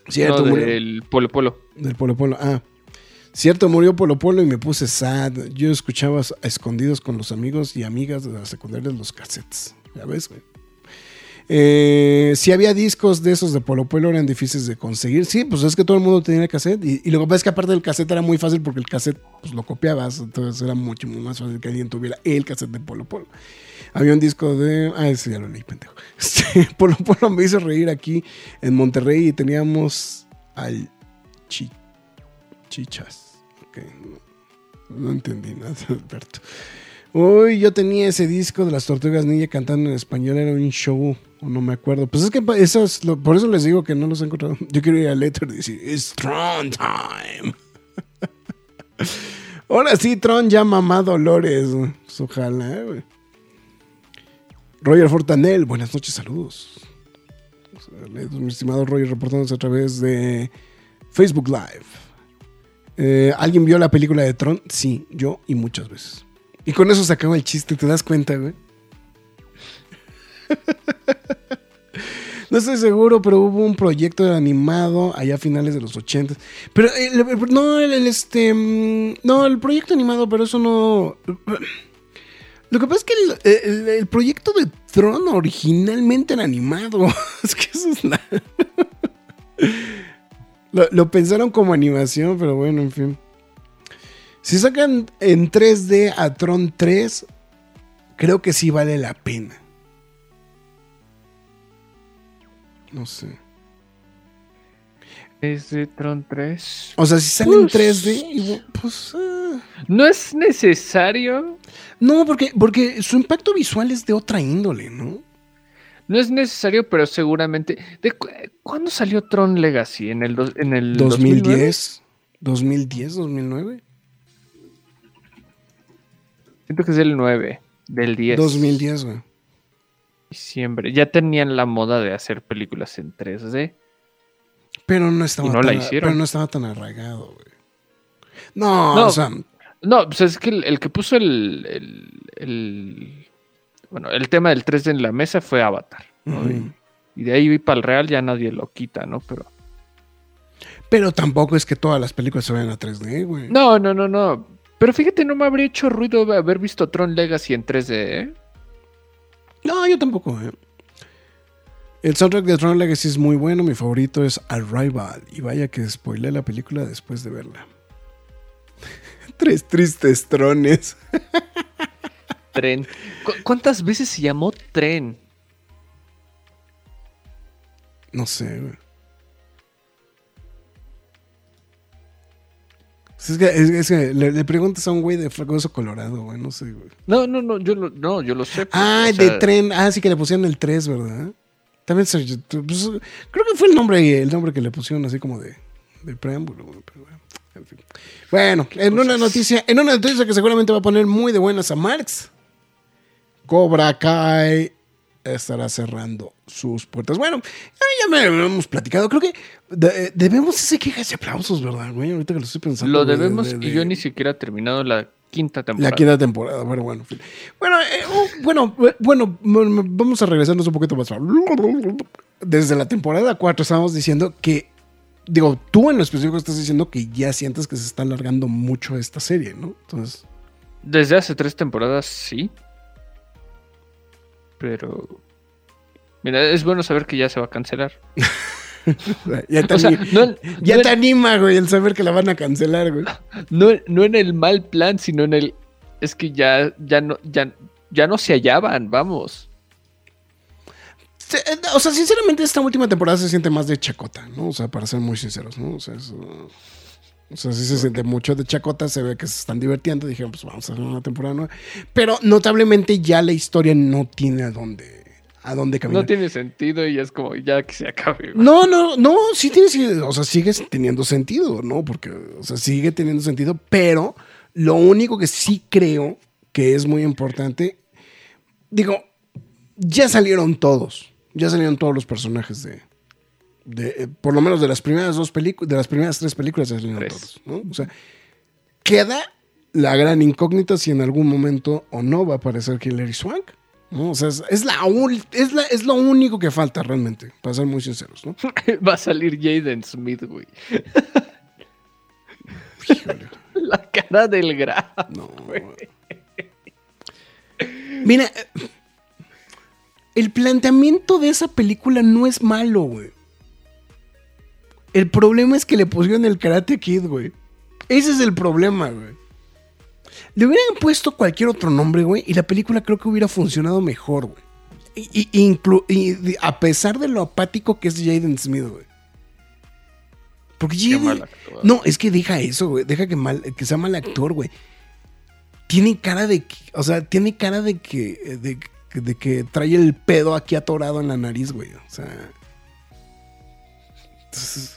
Cierto,
no, del Polo Polo.
Del Polo. Ah. Cierto, murió Polo Polo y me puse sad. Yo escuchaba escondidos con los amigos y amigas de la secundaria los cassettes. Ya ves, güey. Eh, si había discos de esos de Polo Polo eran difíciles de conseguir. Sí, pues es que todo el mundo tenía cassette. Y, y lo que pasa es que aparte del cassette era muy fácil porque el cassette pues, lo copiabas. Entonces era mucho más fácil que alguien tuviera el cassette de Polo Polo. Había un disco de. Ah, ese ya lo leí, pendejo. Este, Polo Polo me hizo reír aquí en Monterrey y teníamos al Chi- Chichas. Ok, no, no entendí nada, Alberto. Uy, yo tenía ese disco de las Tortugas Ninja cantando en español, era un show, o no me acuerdo. Pues es que eso es lo- por eso les digo que no los he encontrado. Yo quiero ir a Letter y decir, it's Tron time. Ahora sí, Tron ya mamá Dolores. Pues ojalá, güey. Roger Fortanel, buenas noches, saludos. Saludos, Mi estimado Roger reportándose a través de Facebook Live. Eh, ¿Alguien vio la película de Tron? Sí, yo y muchas veces. Y con eso se acaba el chiste, ¿te das cuenta, güey? No estoy seguro, pero hubo un proyecto animado allá a finales de los 80. Pero eh, no, el, este. mm, No, el proyecto animado, pero eso no. Lo que pasa es que el, proyecto de Tron originalmente era animado. Es que eso es la. Lo, lo pensaron como animación, pero bueno, en fin. Si sacan en 3D a Tron 3, creo que sí vale la pena. No sé.
Es de Tron 3.
O sea, si sale en
Pues-
3D, igual, pues. ah.
No es necesario.
No, porque, porque su impacto visual es de otra índole, ¿no?
No es necesario, pero seguramente. ¿De cu- ¿Cuándo salió Tron Legacy? ¿En el, dos- en el 2009?
2010, 2010, 2009.
Siento que es el 9 del 10.
2010, güey.
Diciembre. Ya tenían la moda de hacer películas en 3D.
Pero no estaba,
Y no la
tan,
hicieron.
pero no estaba tan arraigado, güey. No,
No.
o sea,
No, pues es que el, el que puso el, el, el- Bueno, el tema del 3D en la mesa fue Avatar. y, y de ahí para el real ya nadie lo quita, ¿no? Pero.
pero tampoco es que todas las películas se vayan a 3D, güey.
No, no, no, no. Pero fíjate, no me habría hecho ruido haber visto Tron Legacy en 3D, ¿eh?
No, yo tampoco, eh. El soundtrack de Tron Legacy es muy bueno, mi favorito es Arrival. Y vaya que spoilé la película después de verla. Tres tristes trones.
Tren. ¿Cu- ¿Cuántas veces se llamó tren?
No sé, güey. Es que, es, es que le, le preguntas a un güey de fragoso colorado, güey, no sé, güey.
No, no, no, yo lo, no, yo lo sé. pues,
Ah, de
sea,
tren. Ah, sí que le pusieron el 3, ¿verdad? También se- pues, creo que fue el nombre, el nombre que le pusieron así como de, de preámbulo, güey, pero bueno, en fin. Bueno, en una noticia, en una noticia que seguramente va a poner muy de buenas a Marx. Cobra Kai estará cerrando sus puertas. Bueno, ya, me hemos platicado. Creo que de- debemos ese quejas y aplausos, ¿verdad, güey? Ahorita que lo estoy pensando.
Lo
de-
debemos
de-
y yo ni siquiera he terminado la quinta temporada.
la quinta temporada, pero bueno. en fin. Bueno, eh, oh, bueno, eh, bueno, vamos a regresarnos un poquito más. Desde la temporada 4 estábamos diciendo que, digo, tú en lo específico estás diciendo que ya sientes que se está alargando mucho esta serie, ¿no? Entonces,
Desde hace tres temporadas, sí. Pero. Mira, es bueno saber que ya se va a cancelar.
ya te,
O sea,
ani-
no, en-
ya
no
te
en-
anima, güey, el saber que la van a cancelar, güey.
no en- no en el mal plan, sino en el. Es que ya, ya no, ya, ya no se hallaban, vamos.
O sea, sinceramente, esta última temporada se siente más de chacota, ¿no? O sea, para ser muy sinceros, ¿no? O sea, eso- o sea, sí se siente mucho de chacota, se ve que se están divirtiendo. Dijeron, pues vamos a hacer una temporada nueva. Pero notablemente ya la historia no tiene a dónde, a dónde caminar.
No tiene sentido y es como ya que se acabe. güey.
No, no, no, sí tiene, sí, o sea, sigue teniendo sentido, ¿no? Porque, o sea, sigue teniendo sentido, pero lo único que sí creo que es muy importante, digo, ya salieron todos, ya salieron todos los personajes de, de eh, por lo menos de las primeras dos películas, de las primeras tres películas ya salieron todos, ¿no? O sea, queda la gran incógnita si en algún momento o no va a aparecer Hilary Swank. ¿no? O sea, es, es la, es, la, es lo único que falta realmente, para ser muy sinceros, ¿no?
Va a salir Jaden Smith, güey. La cara del gra.
no. Mira, eh, el planteamiento de esa película no es malo, güey. El problema es que le pusieron el Karate Kid, güey. Ese es el problema, güey. Le hubieran puesto cualquier otro nombre, güey, y la película creo que hubiera funcionado mejor, güey. Y, y- inclu- y de- a pesar de lo apático que es Jaden Smith, güey. Porque Jaden-
mal.
No, es que deja eso, güey. Deja que, mal, que sea mal actor, güey. Tiene cara de que, o sea, tiene cara de que, de, de que trae el pedo aquí atorado en la nariz, güey. O sea. Entonces,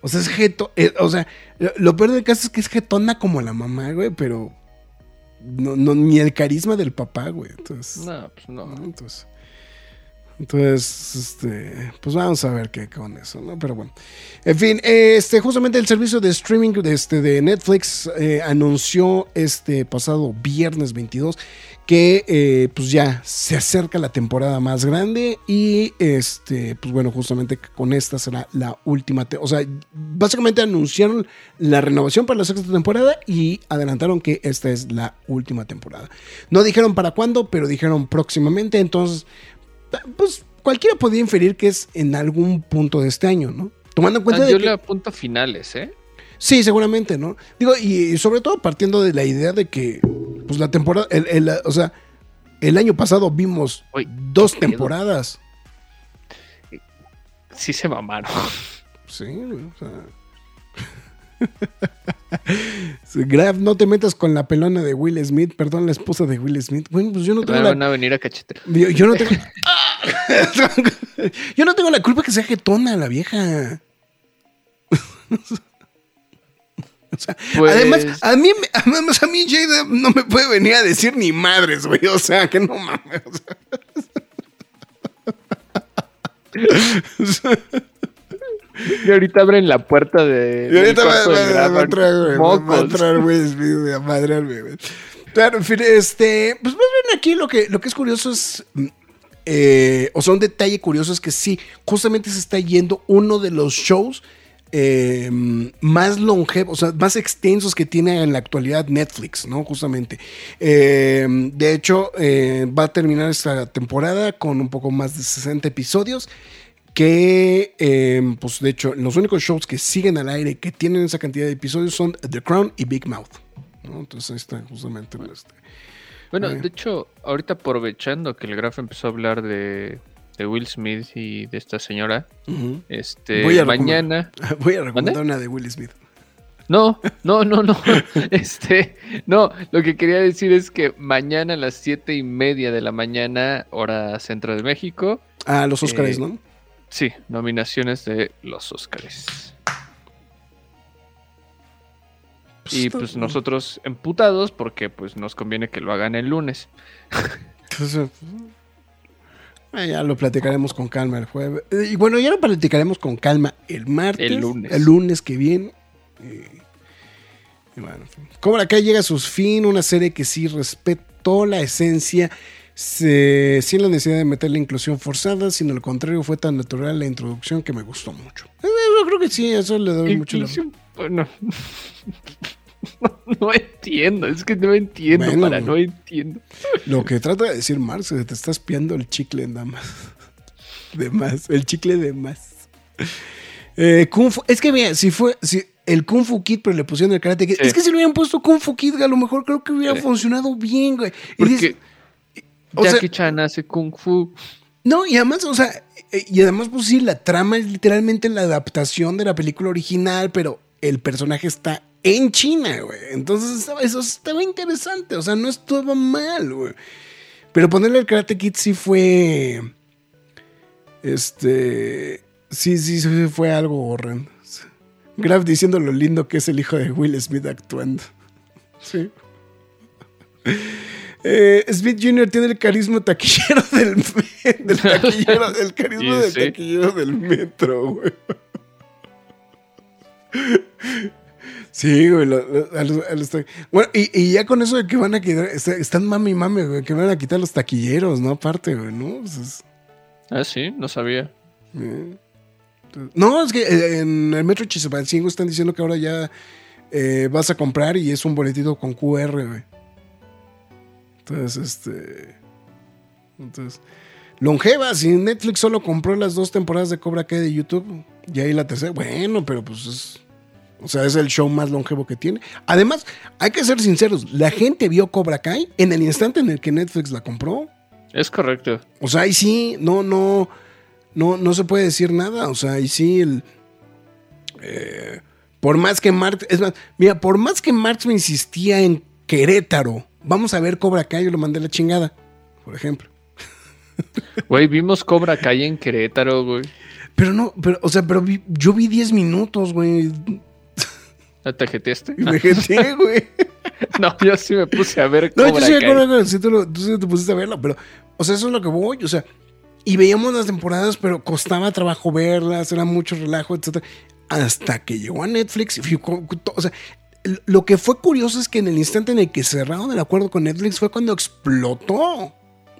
o sea, es jeto. eh, o sea, lo, lo peor del caso es que es jetona como la mamá, güey, pero. No, no, ni el carisma del papá, güey. Entonces.
No, pues no.
¿no? Entonces, entonces, este, pues vamos a ver qué con eso, ¿no? Pero bueno. En fin, este, justamente el servicio de streaming de, este, de Netflix eh, anunció este pasado viernes 22 que eh, pues ya se acerca la temporada más grande y este, pues bueno, justamente con esta será la última, o sea, básicamente anunciaron la renovación para la sexta temporada y adelantaron que esta es la última temporada. No dijeron para cuándo, pero dijeron próximamente, entonces, pues cualquiera podría inferir que es en algún punto de este año, ¿no? Tomando en cuenta
Ah,
de
yo
que-
le apunto finales, ¿eh?
Sí, seguramente, ¿no? Digo, y, y sobre todo partiendo de la idea de que, pues la temporada, el, el- o sea, el año pasado vimos
Uy,
dos temporadas.
Sí se mamaron.
Sí, o sea. Graf, no te metas con la pelona de Will Smith, perdón, la esposa de Will Smith. Bueno, pues yo no
Me
tengo
van
la,
a venir a cachetear.
yo, yo no tengo Yo no tengo la culpa que sea jetona la vieja. sea,
Pues-
además, a mí, me- además, a mí Jada no me puede venir a decir ni madres, güey. O sea, que no mames. o sea.
Y ahorita abren la puerta de.
Y ahorita va, va- a entrar, güey, va- va a entrar, güey, a madrearme, güey. Claro, en fin, este, pues más bien aquí lo que, lo que es curioso es, mm, eh, o sea, un detalle curioso es que sí, justamente se está yendo uno de los shows eh, más longevos, o sea, más extensos que tiene en la actualidad Netflix, ¿no? Justamente. Eh, de hecho, va a terminar esta temporada con un poco más de 60 episodios que, eh, pues de hecho, los únicos shows que siguen al aire que tienen esa cantidad de episodios son The Crown y Big Mouth. ¿no? Entonces ahí está justamente. este,
Bueno,
Eh.
de hecho, ahorita aprovechando que el Graf empezó a hablar de, de Will Smith y de esta señora, este,
Voy a
mañana.
Voy a recomendar una de Will Smith.
No, no, no, no. Este, no, lo que quería decir es que mañana a las siete y media de la mañana, hora centro de México,
Ah, los Oscars,
Eh,
¿no?
Sí, nominaciones de los Óscares. Y
está-
pues nosotros emputados porque pues nos conviene que lo hagan el lunes.
Entonces, ah, ya lo platicaremos con calma el jueves. Eh, Y bueno, ya lo platicaremos con calma el martes.
El lunes.
El lunes que viene. Y- y bueno. Cobra Kai llega a su fin, una serie que sí respetó la esencia, se- sin la necesidad de meter la inclusión forzada, sino al contrario, fue tan natural la introducción que me gustó mucho. Eh, Yo creo que sí, eso le doy mucho la-
bueno, no entiendo, es que no entiendo,
Bueno,
para, no entiendo.
Lo que trata de decir Marx, es que te estás piando el chicle nada más. De más, el chicle de más. Eh, Kung Fu, es que mira, si fue si el Kung Fu Kid, pero le pusieron el Karate Kid.
Sí.
Es que si le hubieran puesto Kung Fu Kid, a lo mejor creo que hubiera
Sí.
funcionado bien, güey. Y
Porque
dices- o sea-
Jackie Chan hace Kung Fu.
no, y además, o sea, eh, y además, pues sí, la trama es literalmente la adaptación de la película original, pero el personaje está en China, güey. Entonces, estaba- eso estaba interesante, o sea, no estuvo mal, güey. Pero ponerle el Karate Kid sí fue. Este. Sí, sí, sí fue algo horrendo. Graf diciendo lo lindo que es el hijo de Will Smith actuando. Sí. Eh, Smith Jr. tiene el carisma taquillero del, del taquillero, el carisma del
sí.
taquillero del metro, güey. Sí, güey. lo- lo- a los- a los ta- bueno, y, y ya con eso de que van a quitar, está- están mami mami, güey, que van a quitar los taquilleros, ¿no? Aparte, güey, ¿no? Pues es-
Ah, sí, no sabía.
eh. No, es que eh, en el metro Chisapancingo están diciendo que ahora ya eh, vas a comprar y es un boletito con QR, güey. Entonces, este. Entonces. Longeva, si Netflix solo compró las dos temporadas de Cobra Kai de YouTube, y ahí la tercera, bueno, pero pues es. O sea, es el show más longevo que tiene. Además, hay que ser sinceros, la gente vio Cobra Kai en el instante en el que Netflix la compró.
Es correcto.
O sea, ahí sí, no, no, no, no se puede decir nada. O sea, ahí sí, el, eh, por más que Marx, es más, mira, por más que Marx me insistía en Querétaro, vamos a ver Cobra Kai, yo lo mandé a la chingada, por ejemplo.
Güey, vimos Cobra Kai en Querétaro, güey.
Pero no, pero, o sea, pero vi- yo vi 10 minutos, güey,
¿La tajeteaste?
y me jeté, güey.
No, yo sí me puse a ver
No, yo
Cobra
sí me acuerdo, sí tú, lo- tú sí te pusiste a verlo, pero, o sea, eso es lo que voy, o sea, y veíamos las temporadas, pero costaba trabajo verlas, era mucho relajo, etcétera, hasta que llegó a Netflix, y fui o sea, lo que fue curioso es que en el instante en el que cerraron el acuerdo con Netflix fue cuando explotó,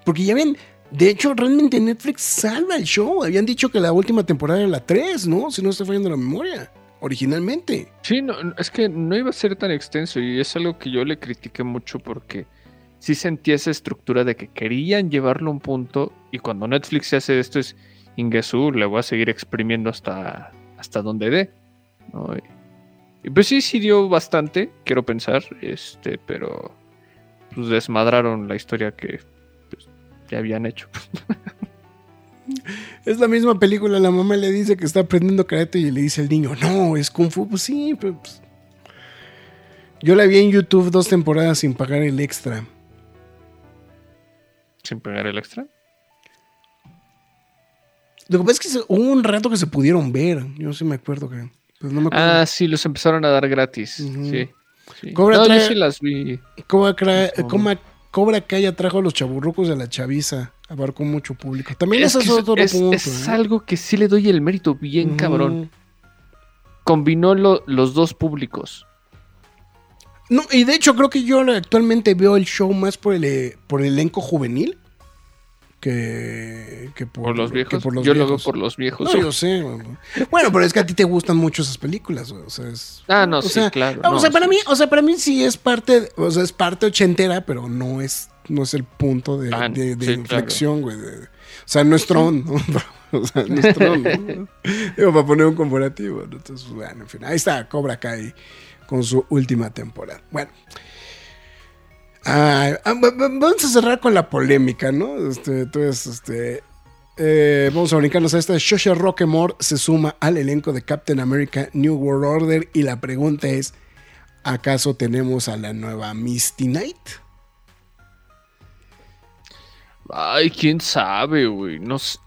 porque ya ven, de hecho, realmente Netflix salva el show, habían dicho que la última temporada era la 3, ¿no? Si no estoy fallando la memoria, originalmente.
Sí, no, es que no iba a ser tan extenso y es algo que yo le critiqué mucho porque sí sentía esa estructura de que querían llevarlo a un punto y cuando Netflix se hace esto es Ingesú, le voy a seguir exprimiendo hasta, hasta donde dé. ¿no? Pues sí, sí dio bastante, quiero pensar, este, pero pues desmadraron la historia que pues, ya habían hecho.
Es la misma película, la mamá le dice que está aprendiendo karate y le dice al niño, no, es kung fu. Pues sí, pues... Yo la vi en YouTube dos temporadas sin pagar el extra.
Sin pegar el extra.
Lo que pasa es que hubo un rato que se pudieron ver. Yo sí me acuerdo que... Pues no me acuerdo.
Ah, sí, los empezaron a dar gratis. Sí. sí.
Cobra
no,
trae-
yo sí las vi.
Cobra, Cra- Coma- Cobra Kai atrajo a los chaburrucos de la chaviza. Abarcó mucho público. También
Es,
es, otro
es-
punto.
es
¿eh?
algo que sí le doy el mérito bien cabrón. Combinó lo- los dos públicos.
No, y de hecho creo que yo actualmente veo el show más por el, eh, por el elenco juvenil que, que por,
¿Por los
que
viejos?
por los
yo lo veo
viejos.
por los viejos.
No, yo sé. Bueno, pero es que a ti te gustan mucho esas películas, güey. O sea, es...
Ah, no,
o
sí,
sea,
claro.
o
no,
sea, para mí, o sea, para mí sí es parte, o sea, es parte ochentera, pero no es, no es el punto de,
Ah,
de- de
sí,
inflexión, güey. de- o sea, no es Tron, ¿no? O sea, no es Tron, ¿no? Digo, para poner un comparativo. Entonces, bueno, en fin, ahí está Cobra Kai con su última temporada. Bueno. Ah, va- va- vamos a cerrar con la polémica, ¿no? Este, entonces, este, eh, vamos a brincarnos a esta. Shosha Rockemore se suma al elenco de Captain America New World Order y la pregunta es, ¿acaso tenemos a la nueva Misty Knight?
Ay, quién sabe, güey. No sé.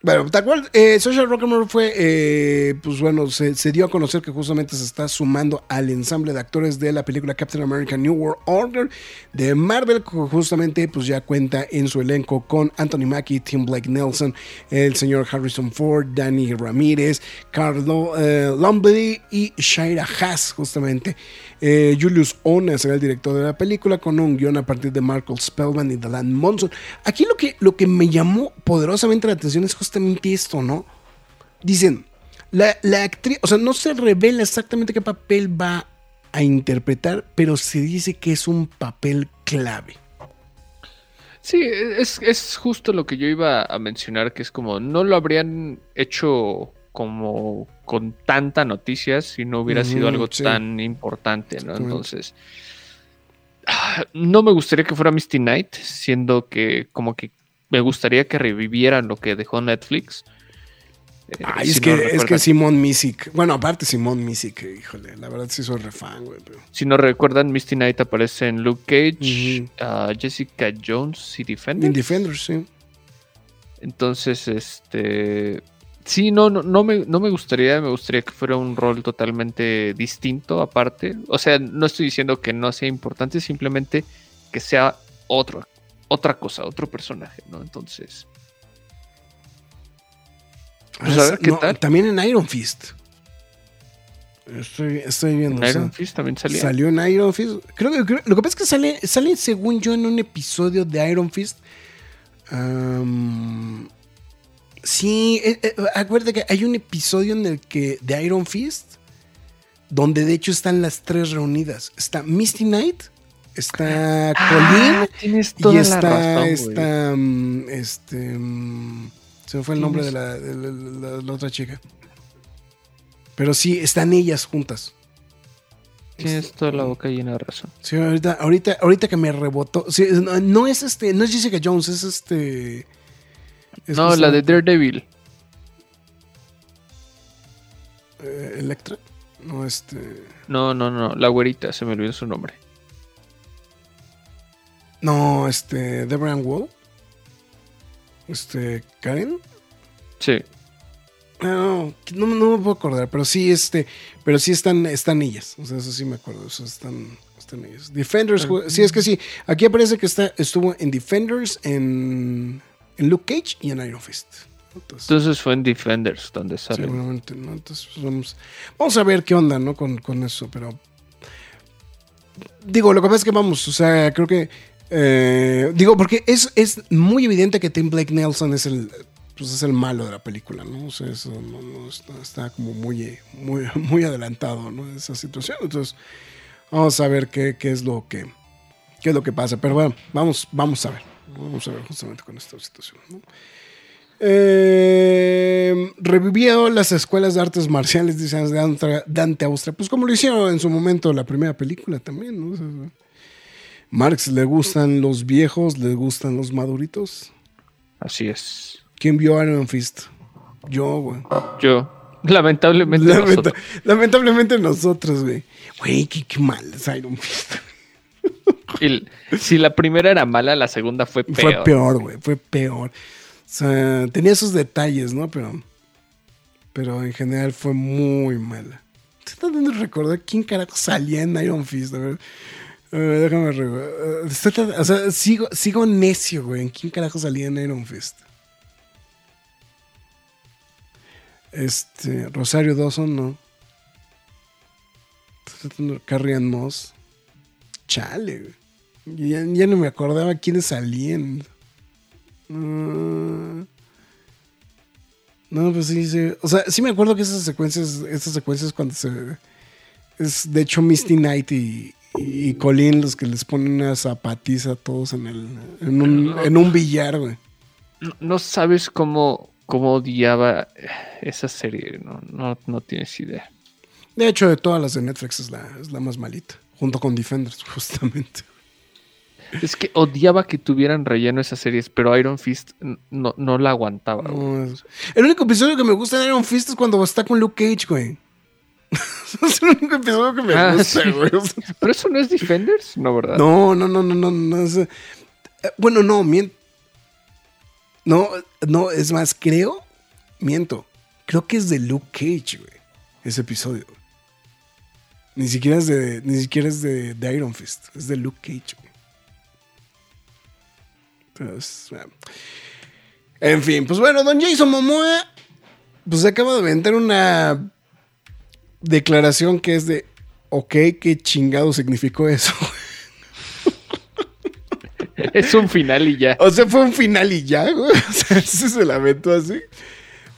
Bueno, tal cual, eh, Social Rock'n'Roll fue, eh, pues bueno, se, dio a conocer que justamente se está sumando al ensamble de actores de la película Captain America New World Order de Marvel, que justamente pues ya cuenta en su elenco con Anthony Mackie, Tim Blake Nelson, el señor Harrison Ford, Danny Ramírez, Carlo eh, Lumbly y Shaira Haas, justamente. Eh, Julius Ona será el director de la película con un guion a partir de Michael Spellman y Delan Monson. Aquí lo que, lo que me llamó poderosamente la atención es justamente esto, ¿no? Dicen, la, la actriz, o sea, no se revela exactamente qué papel va a interpretar, pero se dice que es un papel clave.
Sí, es, es justo lo que yo iba a mencionar, que es como no lo habrían hecho como con tanta noticia si no hubiera sido algo
sí.
tan importante, ¿no? Entonces, ah, no me gustaría que fuera Misty Knight, siendo que como que me gustaría que revivieran lo que dejó Netflix. Eh,
Ay,
si
es,
no
que, es que Simón Misic, bueno, aparte Simón Misic, híjole, la verdad sí soy refan, güey, pero...
Si no recuerdan, Misty Knight aparece en Luke Cage, ah, Jessica Jones y Defender.
In Defenders, sí.
Entonces, este. Sí, no, no, no, me, no me gustaría, me gustaría que fuera un rol totalmente distinto aparte. O sea, no estoy diciendo que no sea importante, simplemente que sea otro, otra cosa, otro personaje, ¿no? Entonces, Pues a ver qué
no,
tal.
También en Iron Fist. Estoy, estoy viendo.
en
sea,
Iron Fist también salía.
Salió en Iron Fist. Creo que creo- lo que pasa es que sale, sale, según yo, en un episodio de Iron Fist. Sí, eh, eh, acuérdate que hay un episodio en el que de Iron Fist donde de hecho están las tres reunidas. Está Misty Knight, está
Ah, tienes
y está esta, mm, este, mm, se me fue el nombre de la, de la- la- la otra chica. Pero sí, están ellas juntas.
Tienes toda la boca llena de razón.
Sí, ahorita, ahorita, ahorita que me rebotó. sí, no, no es este, no es Jessica Jones, es este. es
No, la de Daredevil.
eh, Electra. No, este.
No, no, no, la güerita, se me olvidó su nombre.
No, este. Deborah Wall. Este. Karen.
Sí.
Ah, No, no, no me puedo acordar, pero sí, este, pero sí están, están ellas. O sea, eso sí me acuerdo. O sea, están, están ellas. Defenders, ju- sí, es que sí. Aquí aparece que está, estuvo en Defenders, en, en Luke Cage y en Iron Fist. Entonces,
Entonces fue en Defenders donde sale.
seguramente, ¿no? Entonces, pues, vamos, vamos a ver qué onda, ¿no? Con, con eso, pero. Digo, lo que pasa es que vamos, o sea, creo que. Eh, digo, porque es, es muy evidente que Tim Blake Nelson es el. Pues es el malo de la película, ¿no? O sea, eso está, como muy, muy, muy adelantado, ¿no? Esa situación. Entonces, vamos a ver qué, qué es lo que. qué es lo que pasa. Pero bueno, vamos, vamos a ver. Vamos a ver justamente con esta situación, ¿no? Eh, revivió las escuelas de artes marciales, dice Dante, Dante Austria. Pues como lo hicieron en su momento la primera película también, ¿no? O sea, Marx le gustan los viejos, le gustan los maduritos.
Así es.
¿Quién vio Iron Fist? Yo, güey.
Yo, lamentablemente,
Lamenta-
nosotros.
lamentablemente nosotros, güey. Güey, qué, qué mal es Iron Fist.
Y si la primera era mala, la segunda fue peor.
Fue peor, güey, fue peor. O sea, tenía esos detalles, ¿no? Pero. pero en general fue muy mala. Estoy tratando de recordar quién carajo salía en Iron Fist. A ver, déjame recordar. Eh, o sea, sigo, sigo necio, güey. ¿En quién carajo salía en Iron Fist? Este, Rosario Dawson, no. Ann Moss. Chale, güey. Ya, no me acordaba quiénes salían. Mm. No, pues sí, sí. O sea, sí me acuerdo que esas secuencias, esas secuencias cuando se. Es de hecho Misty Knight y, y Colin los que les ponen una zapatiza a todos en el. En un, en un billar, güey.
No, no sabes cómo, cómo odiaba esa serie, no, no, no tienes idea.
De hecho, de todas las de Netflix es la, es la más malita. Junto con Defenders, justamente.
Es que odiaba que tuvieran relleno esas series, pero Iron Fist no, no la aguantaba.
No, El único episodio que me gusta de Iron Fist es cuando está con Luke Cage, güey. es el único episodio que me
Ah,
gusta,
sí.
güey.
Pero eso no es Defenders, no, ¿verdad?
No, no, no, no, no, no. es, eh, bueno, no, miento. No, no, es más, creo, miento. Creo que es de Luke Cage, güey. Ese episodio. Ni siquiera es de, ni siquiera es de, de Iron Fist. Es de Luke Cage, güey. Bueno. En fin, pues bueno, don Jason Momoa, pues acaba de aventar una declaración que es de, ok, ¿qué chingado significó eso?
Es un final y ya.
O sea, fue un final y ya, güey. O sea, se lamentó así.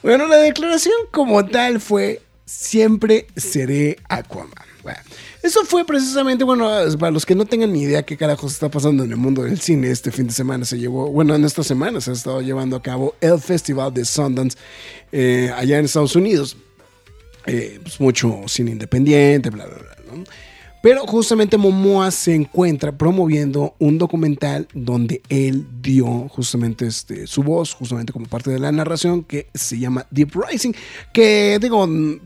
Bueno, la declaración como tal fue: siempre seré Aquaman. Bueno, eso fue precisamente, bueno, para los que no tengan ni idea qué carajos está pasando en el mundo del cine, este fin de semana se llevó, bueno, en esta semana se ha estado llevando a cabo el Festival de Sundance eh, allá en Estados Unidos. Eh, pues mucho cine independiente, bla, bla, bla. Pero justamente Momoa se encuentra promoviendo un documental donde él dio justamente este, su voz, justamente como parte de la narración, que se llama Deep Rising, que digo, eh,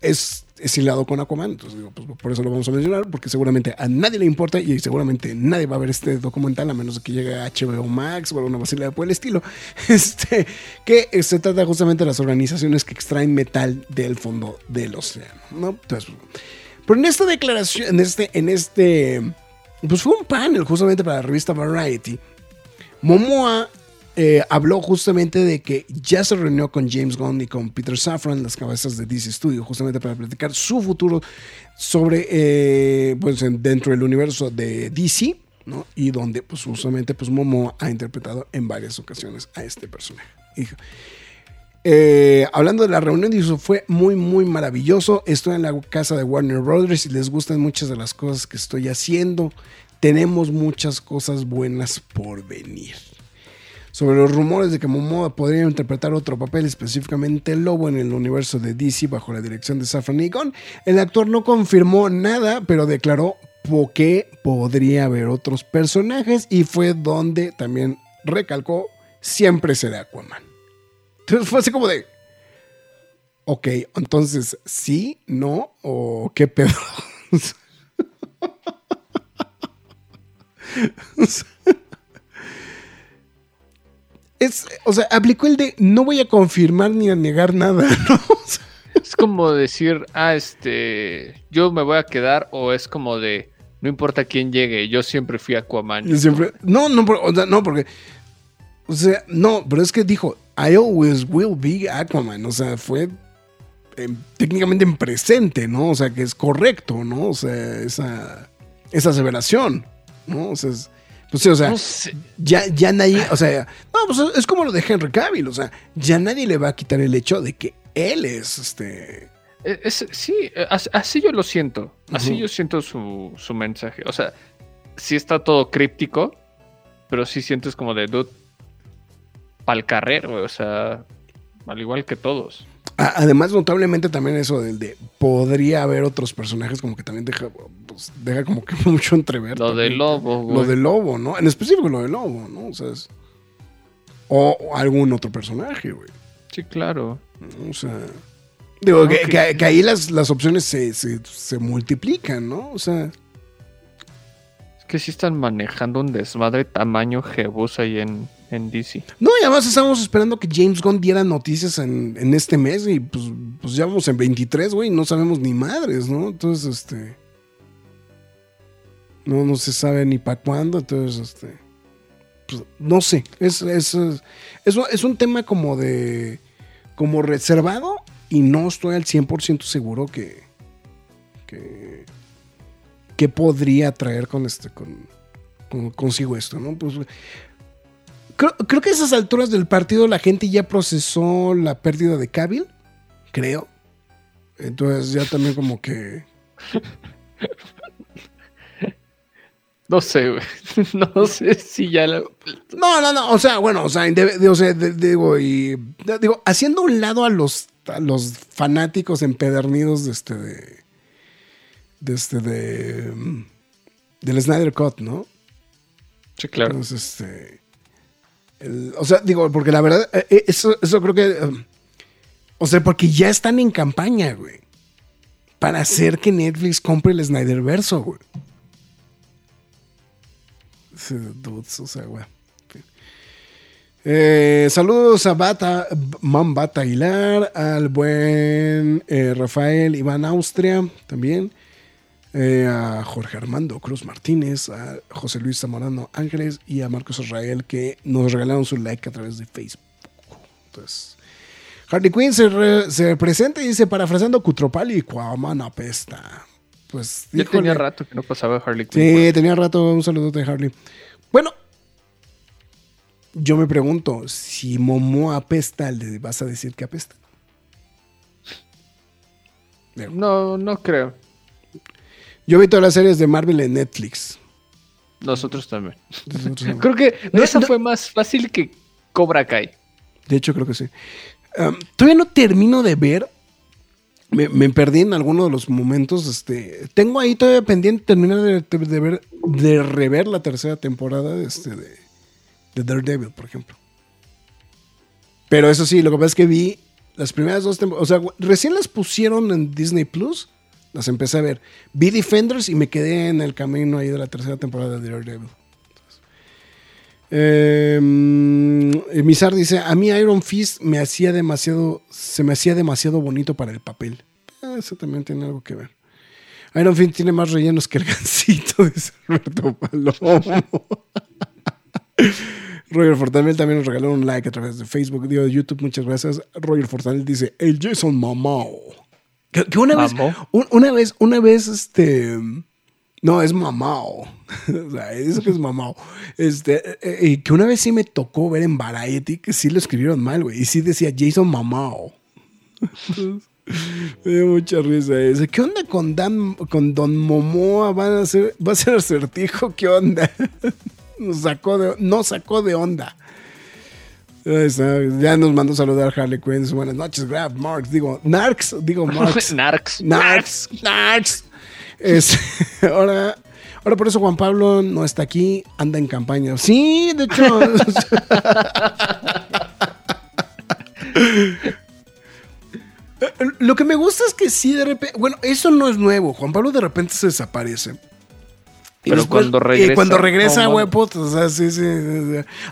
es, es hilado con Aquaman, entonces digo, pues por eso lo vamos a mencionar, porque seguramente a nadie le importa y seguramente nadie va a ver este documental a menos de que llegue a HBO Max o alguna vacilada por el estilo, este, que eh, se trata justamente de las organizaciones que extraen metal del fondo del océano, ¿no? Entonces, pero en esta declaración, en este, en este, pues fue un panel justamente para la revista Variety. Momoa eh, habló justamente de que ya se reunió con James Gunn y con Peter Safran, las cabezas de DC Studio, justamente para platicar su futuro sobre, eh, pues en- dentro del universo de DC, ¿no? Y donde, pues justamente, pues Momoa ha interpretado en varias ocasiones a este personaje. Eh, hablando de la reunión, dijo, fue muy, muy maravilloso. Estoy en la casa de Warner Brothers y les gustan muchas de las cosas que estoy haciendo. Tenemos muchas cosas buenas por venir. Sobre los rumores de que Momoa podría interpretar otro papel, específicamente el lobo en el universo de DC bajo la dirección de Safran Gunn, el actor no confirmó nada, pero declaró que podría haber otros personajes y fue donde también recalcó siempre será Aquaman. Entonces fue así como de. Ok, entonces, ¿sí? ¿No? ¿O qué pedo? es, o sea, aplicó el de no voy a confirmar ni a negar nada, ¿no? O sea,
Es como decir, ah, este, yo me voy a quedar, o es como de, no importa quién llegue, yo siempre fui Aquaman.
yo siempre. No, no, o sea, no, porque. O sea, no, pero es que dijo, I always will be Aquaman. O sea, fue em, técnicamente en presente, ¿no? O sea, que es correcto, ¿no? O sea, esa, esa aseveración, ¿no? O sea, es- pues o sea,
No sé.
ya, ya nadie, o sea, no, pues es como lo de Henry Cavill, o sea, ya nadie le va a quitar el hecho de que él es, este,
Eh, es- sí, eh, as- así yo lo siento. Así yo siento su, su mensaje. O sea, sí está todo críptico, pero sí sientes como de dude pa'l carrer, güey. O sea, al igual que todos.
Además, notablemente también eso del de podría haber otros personajes, como que también deja, pues, deja como que mucho entrever.
Lo
también.
del lobo, güey.
Lo del lobo, ¿no? En específico lo del lobo, ¿no? O sea, es- o, o algún otro personaje, güey.
Sí, claro.
O sea. Digo, que, que- que ahí las, las opciones se, se- se multiplican, ¿no? O sea.
Que sí están manejando un desmadre tamaño Jebus ahí en, en DC.
No, y además estábamos esperando que James Gunn diera noticias en, en este mes y pues, pues ya vamos en 23, güey, no sabemos ni madres, ¿no? Entonces, este... No, no se sabe ni para cuándo, entonces, este... pues, no sé, es, es, es, es un- tema como de... como reservado y no estoy al 100% seguro que... que... que podría traer con este... con, con- consigo esto, ¿no? Pues Creo, creo que a esas alturas del partido la gente ya procesó la pérdida de Cavill, creo. Entonces ya también como que...
No sé, güey. No sé si ya la...
No, no, no, o sea, bueno, o sea, de- de- o sea, de- digo, y, digo, haciendo un lado a los, a los fanáticos empedernidos de este, de, este, de, del Snyder Cut, ¿no?
Sí, claro.
Entonces, este. el- o sea, digo, porque la verdad, eh, eh, eso, eso creo que. um, o sea, porque ya están en campaña, güey. Para hacer que Netflix compre el Snyder Verso, güey. Dudes, o sea, güey. Eh, saludos a Bata, Mam Bata Aguilar, al buen eh, Rafael Iván Austria también, eh, a Jorge Armando Cruz Martínez, a José Luis Zamorano Ángeles y a Marcos Israel que nos regalaron su like a través de Facebook. Entonces, Harley Quinn se, re- se presenta y dice, parafraseando Cutropali, Cuaman apesta. Pues, híjole.
tenía rato que no pasaba Harley Quinn.
Sí, tenía rato. Un saludote, Harley. Bueno, yo me pregunto, si Momo apesta, ¿le vas a decir que apesta?
No, no creo.
Yo vi todas las series de Marvel en Netflix.
Nosotros también.
Nosotros.
Creo que
No,
esa
no.
fue más fácil que Cobra Kai.
De hecho, creo que sí. Um, todavía no termino de ver. Me, me perdí en alguno de los momentos. Este, tengo ahí todavía pendiente terminar de, de ver, de rever la tercera temporada de, este, de, de Daredevil, por ejemplo. Pero eso sí, lo que pasa es que vi las primeras dos temporadas. O sea, recién las pusieron en Disney Plus. Las empecé a ver. Vi Defenders y me quedé en el camino ahí de la tercera temporada de Daredevil. Eh, mm, Mizar dice, a mí Iron Fist me hacía demasiado, se me hacía demasiado bonito para el papel. Ah, eso también tiene algo que ver. Iron Fist tiene más rellenos que el gancito, dice Alberto Palomo. Roger Fortanel también nos regaló un like a través de Facebook, digo, de YouTube, muchas gracias. Roger Fortanel dice, el Jason Mamao. Que, que una vez, una vez, una vez, este... No, es mamao. o sea, eso que es mamao. Este, eh, eh, que una vez sí me tocó ver en Variety que sí lo escribieron mal, güey. Y sí decía Jason Mamao. me dio mucha risa ese. ¿Qué onda con Dan, con Don Momoa? ¿Van a hacer, ¿Va a ser acertijo? ¿Qué onda? nos sacó de, no sacó de onda. Ya nos mandó saludar Harley Quinn. Buenas noches, Grab, Marks. Digo, Narks. Digo, Marks.
Narcs.
Narcs, Narcs. Es, ahora, ahora por eso Juan Pablo no está aquí, anda en campaña. Sí, de hecho. Lo que me gusta es que sí, de repente. Bueno, eso no es nuevo. Juan Pablo de repente se desaparece. Y
Pero cuando regresa,
Y cuando regresa, güey, o sea, sí, sí.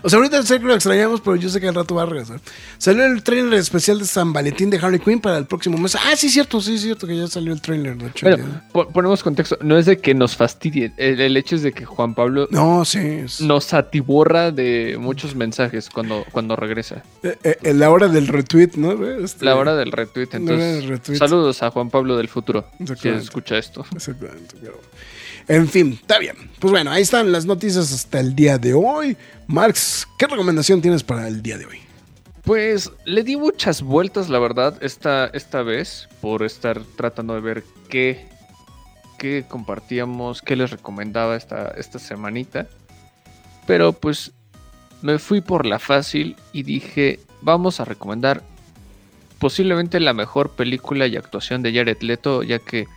O sea, ahorita sé que lo extrañamos, pero yo sé que al rato va a regresar. Salió el trailer especial de San Valentín de Harley Quinn para el próximo mes. Ah, sí, cierto, sí, cierto que ya salió el trailer. De hecho,
Bueno,
ya.
po- ponemos contexto. No es de que nos fastidie. El, el hecho es de que Juan Pablo
No, sí.
nos atiborra de muchos mensajes cuando, cuando regresa.
Eh, eh, en la hora del retweet, ¿no? Este,
La hora del retweet.
Del
Entonces,
retweet.
saludos a Juan Pablo del futuro.
Exactamente.
escucha esto.
Exactamente, pero- En fin, está bien. Pues bueno, ahí están las noticias hasta el día de hoy. Marx, ¿qué recomendación tienes para el día de hoy?
Pues le di muchas vueltas, la verdad, esta, esta vez, por estar tratando de ver qué, qué compartíamos, qué les recomendaba esta, esta semanita. Pero pues me fui por la fácil y dije, vamos a recomendar posiblemente la mejor película y actuación de Jared Leto, ya que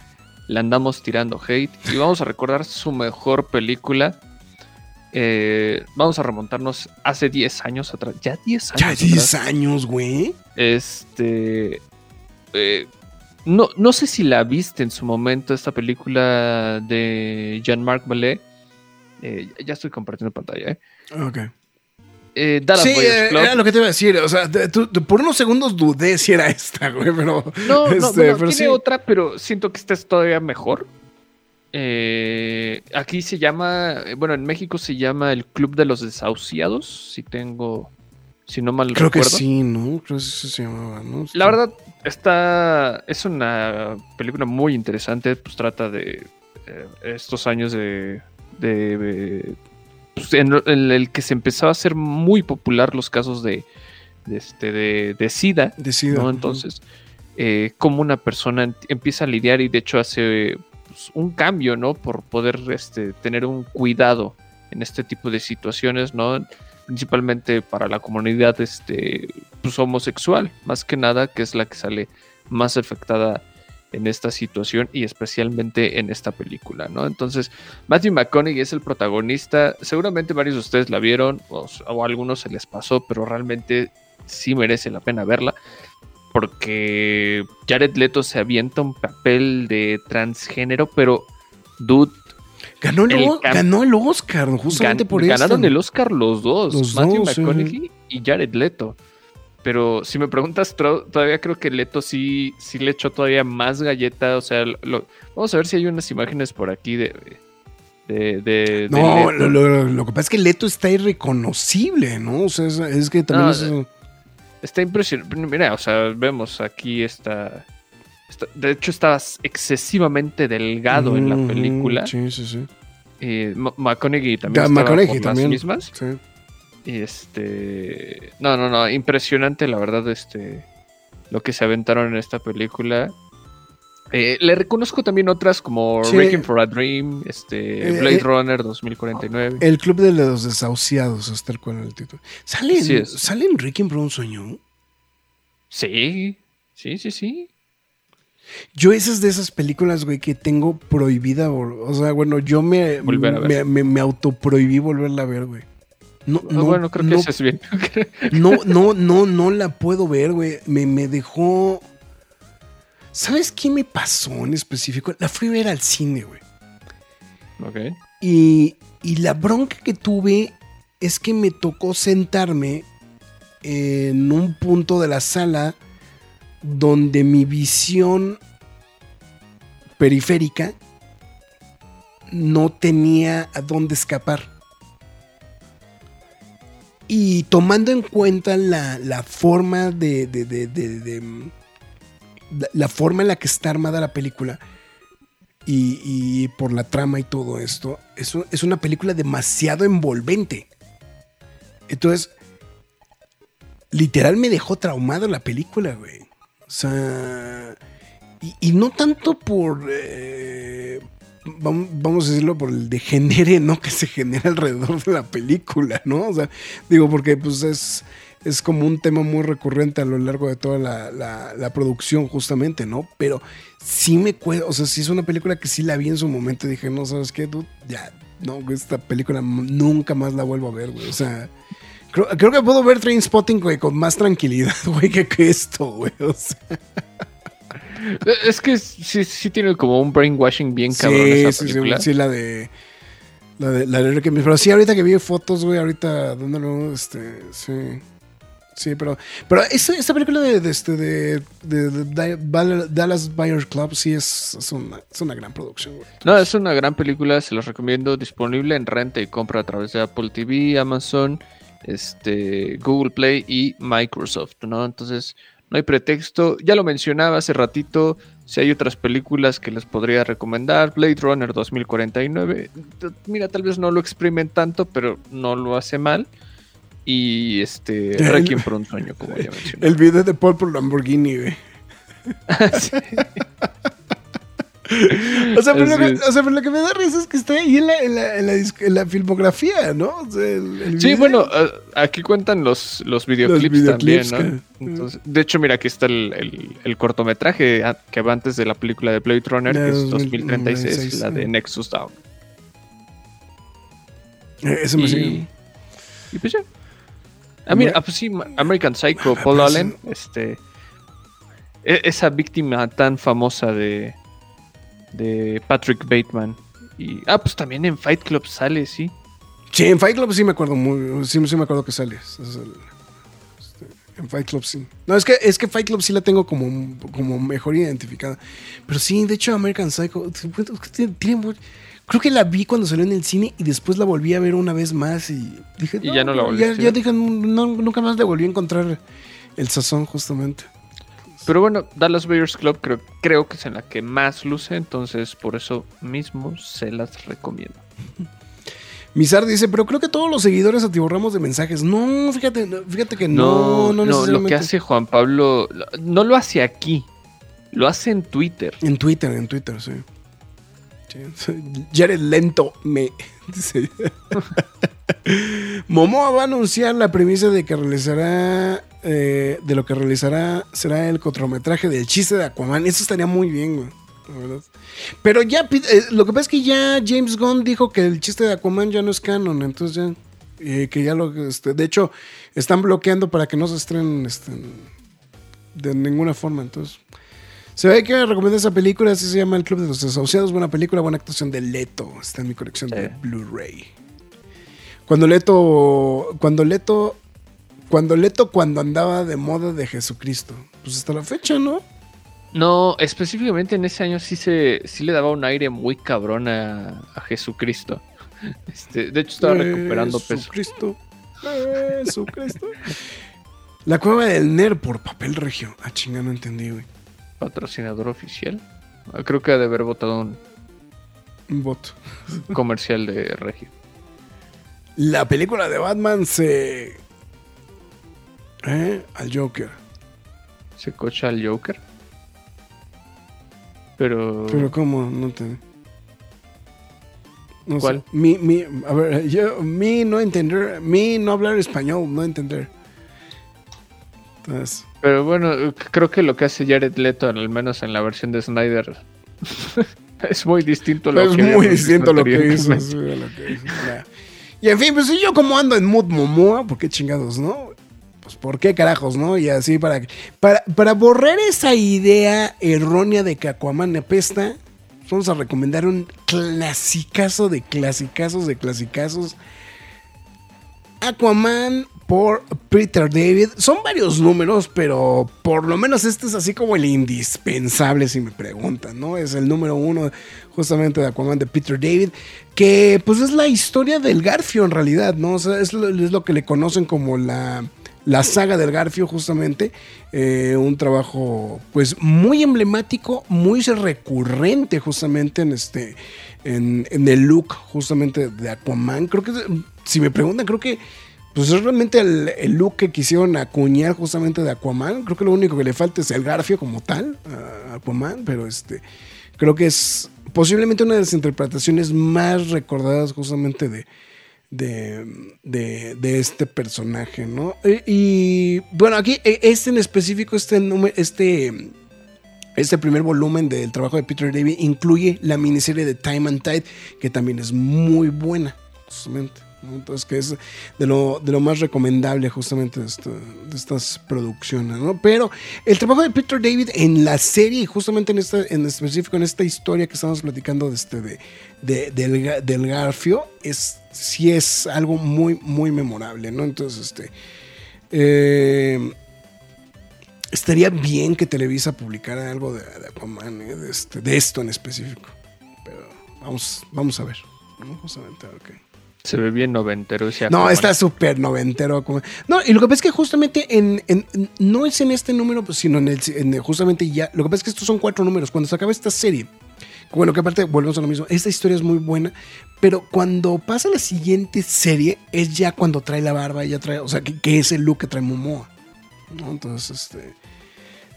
le andamos tirando hate. Y vamos a recordar su mejor película. Eh, vamos a remontarnos hace 10 años atrás. Ya 10 años.
Ya
atrás.
10 años, güey.
Este. eh, no, no sé si la viste en su momento, esta película de Jean-Marc Ballet. Eh, ya estoy compartiendo pantalla, ¿eh?
Ok.
Eh, Dallas
Sí, eh,
Club.
era lo que te iba a decir. O sea, te- tú- tú- por unos segundos dudé si era esta, güey, pero.
No, no,
este,
bueno,
pero
tiene
sí.
otra, pero siento que esta es todavía mejor. Eh, aquí se llama, bueno, en México se llama el Club de los Desahuciados, si tengo, si no mal
Creo que
recuerdo.
sí, ¿no? Creo que sí se llamaba, ¿no?
La verdad, está, es una película muy interesante, pues trata de eh, estos años de, de, pues, en, en el que se empezó a hacer muy popular los casos de, de, este, de, de SIDA. ¿no? Entonces, eh, cómo una persona empieza a lidiar y de hecho hace pues, un cambio, ¿no? Por poder este, tener un cuidado en este tipo de situaciones, ¿no? Principalmente para la comunidad este, pues, homosexual, más que nada, que es la que sale más afectada en esta situación y especialmente en esta película, ¿no? Entonces, Matthew McConaughey es el protagonista, seguramente varios de ustedes la vieron o, o a algunos se les pasó, pero realmente sí merece la pena verla porque Jared Leto se avienta un papel de transgénero, pero dude,
Ganó el, ganó el Oscar, justamente
gan-
por eso.
ganaron el Oscar los dos,
Los
Matthew
dos, sí.
McConaughey y Jared Leto. Pero si me preguntas, todavía creo que Leto sí, sí le echó todavía más galleta. O sea, lo- vamos a ver si hay unas imágenes por aquí de. de, de- de
No,
Leto.
lo, lo- lo que pasa es que Leto está irreconocible, ¿no? O sea, es, es que también
No,
es-
Está impresionante. Mira, o sea, vemos aquí esta. esta- de hecho, está excesivamente delgado en la película.
Sí, sí, sí.
Y Ma- McConaughey también.
Da-
estaba
McConaughey
por
también.
Las mismas.
Sí.
Y este. No, no, no. Impresionante, la verdad, este. Lo que se aventaron en esta película. Eh, le reconozco también otras como
Sí.
Wreaking for a Dream, este,
Eh,
Blade
eh,
Runner 2049.
El Club de los Desahuciados, hasta el cual el título. ¿Sale, en-. ¿Sale en Rick and un sueño?
Sí, sí, sí, sí.
Yo esas de esas películas, güey, que tengo prohibida, o sea, bueno, yo me, me, me, me autoprohibí volverla a ver, güey. No,
Ah,
no,
bueno, creo que
no,
eso es bien.
no, no, no, no la puedo ver, güey. Me, me dejó... ¿Sabes qué me pasó en específico? La fui a ver al cine, güey.
ok.
Y, y la bronca que tuve es que me tocó sentarme en un punto de la sala donde mi visión periférica no tenía a dónde escapar. Y tomando en cuenta la, la forma de, de- de- la, forma en la que está armada la película, y, y por la trama y todo esto, es, es una película demasiado envolvente. Entonces, literal me dejó traumado la película, güey. O sea, y, y no tanto por, eh, vamos a decirlo, por el degenere, ¿no? Que se genera alrededor de la película, ¿no? O sea, digo, porque pues es, es como un tema muy recurrente a lo largo de toda la, la- producción, justamente, ¿no? Pero sí me cuesta, o sea, sí es una película que sí la vi en su momento y dije, no, ¿sabes qué? Dude? Ya, no, esta película nunca más la vuelvo a ver, güey. O sea, creo, creo que puedo ver Train Spotting, güey, con más tranquilidad, güey, que, que esto, güey. O sea,
Es que sí, sí tiene como un brainwashing bien cabrón
sí,
esa
sí, sí,
película.
sí, la de. La de, la de. Pero sí, ahorita que vi fotos, güey, ahorita, ¿dónde lo? Este, sí. Sí, pero. Pero esta, esta película de, de, este, de, de- Dallas Buyers Club sí es, es, una, es una gran producción, güey.
No, es una gran película, se los recomiendo, disponible en renta y compra a través de Apple TV, Amazon, este, Google Play y Microsoft, ¿no? Entonces, no hay pretexto. Ya lo mencionaba hace ratito, si hay otras películas que les podría recomendar, Blade Runner 2049, t- mira, tal vez no lo exprimen tanto, pero no lo hace mal. Y este, Requiem por un sueño, como ya mencioné.
El video de Paul por Lamborghini, güey. O sea, pero lo que, o sea, pero lo que me da risa es que está ahí en la, en la, en la, disc- en la filmografía, ¿no? O sea, el- el
Sí,
video.
bueno, eh, aquí cuentan los, los videoclips,
videoclips
también, ¿no?
que-
Entonces, de hecho, mira, aquí está el, el- cortometraje que va antes de la película de Blade Runner, que es
2036,
2036, la de
sí.
Nexus Down.
Eh, Ese me
Y,
sigue.
y pues ya. Ah, mira, ah, pues sí, American Psycho,
Ah,
Paul
pero
Allen, este... e- Esa víctima tan famosa de, de Patrick Bateman. Y, ah, pues también en Fight Club sale, sí.
Sí, en Fight Club sí me acuerdo muy, sí, sí me acuerdo que sale. Es el- este, en Fight Club sí. No, es que, es que Fight Club sí la tengo como, como mejor identificada. Pero sí, de hecho, American Psycho tiene- Creo que la vi cuando salió en el cine y después la volví a ver una vez más y dije,
Y ya no la volviste
ya,
a
ya
ver.
dije, no, nunca más le volví a encontrar el sazón justamente.
Pero bueno, Dallas Buyers Club creo, creo que es en la que más luce, entonces por eso mismo se las recomiendo.
Mizar dice, pero creo que todos los seguidores atiborramos de mensajes. No, fíjate, fíjate que
No,
no, no,
no, lo
necesariamente.
que hace Juan Pablo lo- no lo hace aquí, lo hace en Twitter.
En Twitter, en Twitter, sí. Sí, Jared Lento me dice. Momoa va a anunciar la premisa de que realizará. Eh, de lo que realizará será el cortometraje del chiste de Aquaman. Eso estaría muy bien, güey. Pero ya. eh, lo que pasa es que ya James Gunn dijo que el chiste de Aquaman ya no es canon. Entonces ya. eh, que ya lo. este, de hecho, están bloqueando para que no se estrenen este, de ninguna forma. Entonces. Se ve que recomendar esa película, así se llama El Club de los Desahuciados. Buena película, buena actuación de Leto. Está en mi colección de. Blu-ray. Cuando Leto. Cuando Leto. Cuando Leto, cuando andaba de moda de Jesucristo. Pues hasta la fecha, ¿no?
No, específicamente en ese año sí se sí le daba un aire muy cabrón a, a Jesucristo. Este, de hecho estaba recuperando peso.
Jesucristo. Jesucristo. La cueva del Ner por papel regio. Ah, chinga, no entendí, güey.
Patrocinador oficial. Ah, Creo que ha de haber votado un
Un voto.
comercial de Regio.
La película de Batman se. ¿Eh? Al Joker.
Se cocha al Joker. Pero,
Pero ¿cómo? No te... No
¿Cuál?
sé. Mi, mi, a ver, yo, mi no entender, mi no hablar español, no entender. Entonces,
pero bueno, creo que lo que hace Jared Leto, al menos en la versión de Snyder, es muy distinto a lo
es
que
muy
habíamos
distinto lo que hizo. sí, lo que hizo. Y en fin, pues yo como ando en mood Momoa, ¿por qué chingados, no? Pues ¿por qué carajos, no? Y así para, para, para borrar esa idea errónea de que Aquaman apesta, vamos a recomendar un clasicazo de clasicazos de clasicazos. Aquaman por Peter David. Son varios números, pero por lo menos este es así como el indispensable, si me preguntan, ¿no? Es el número uno justamente de Aquaman de Peter David, que pues es la historia del Garfio en realidad, ¿no? O sea, es lo, es lo que le conocen como la, la saga del Garfio justamente. Eh, un trabajo pues muy emblemático, muy recurrente justamente en este... En, el look justamente de Aquaman. Creo que, si me preguntan, creo que pues es realmente el, el look que quisieron acuñar justamente de Aquaman. Creo que lo único que le falta es el garfio como tal a Aquaman, pero este creo que es posiblemente una de las interpretaciones más recordadas justamente de, de, de- de este personaje, ¿no? Y, y, bueno, aquí e- este en específico, este este este primer volumen del trabajo de Peter David incluye la miniserie de Time and Tide, que también es muy buena, justamente. Entonces, que es de lo, de lo más recomendable justamente de, estas producciones, ¿no? Pero el trabajo de Peter David en la serie, justamente en esta, en específico en esta historia que estamos platicando de este, de, de- del, del Garfio, es, sí es algo muy, muy memorable, ¿no? Entonces, este... eh, Estaría bien que Televisa publicara algo de, de Aquaman, ¿eh? de, este- de esto en específico. Pero vamos, vamos a ver. ¿no? Justamente, ok.
Se ve bien noventero ese
No, está súper noventero. No, y lo que pasa es que justamente en, no es en este número, pues, sino en el, en el- justamente ya. Lo que pasa es que estos son cuatro números. Cuando se acaba esta serie, bueno, que aparte volvemos a lo mismo. Esta historia es muy buena, pero cuando pasa la siguiente serie, es ya cuando trae la barba, ya trae, o sea, que, que es el look que trae Momoa. Entonces, este.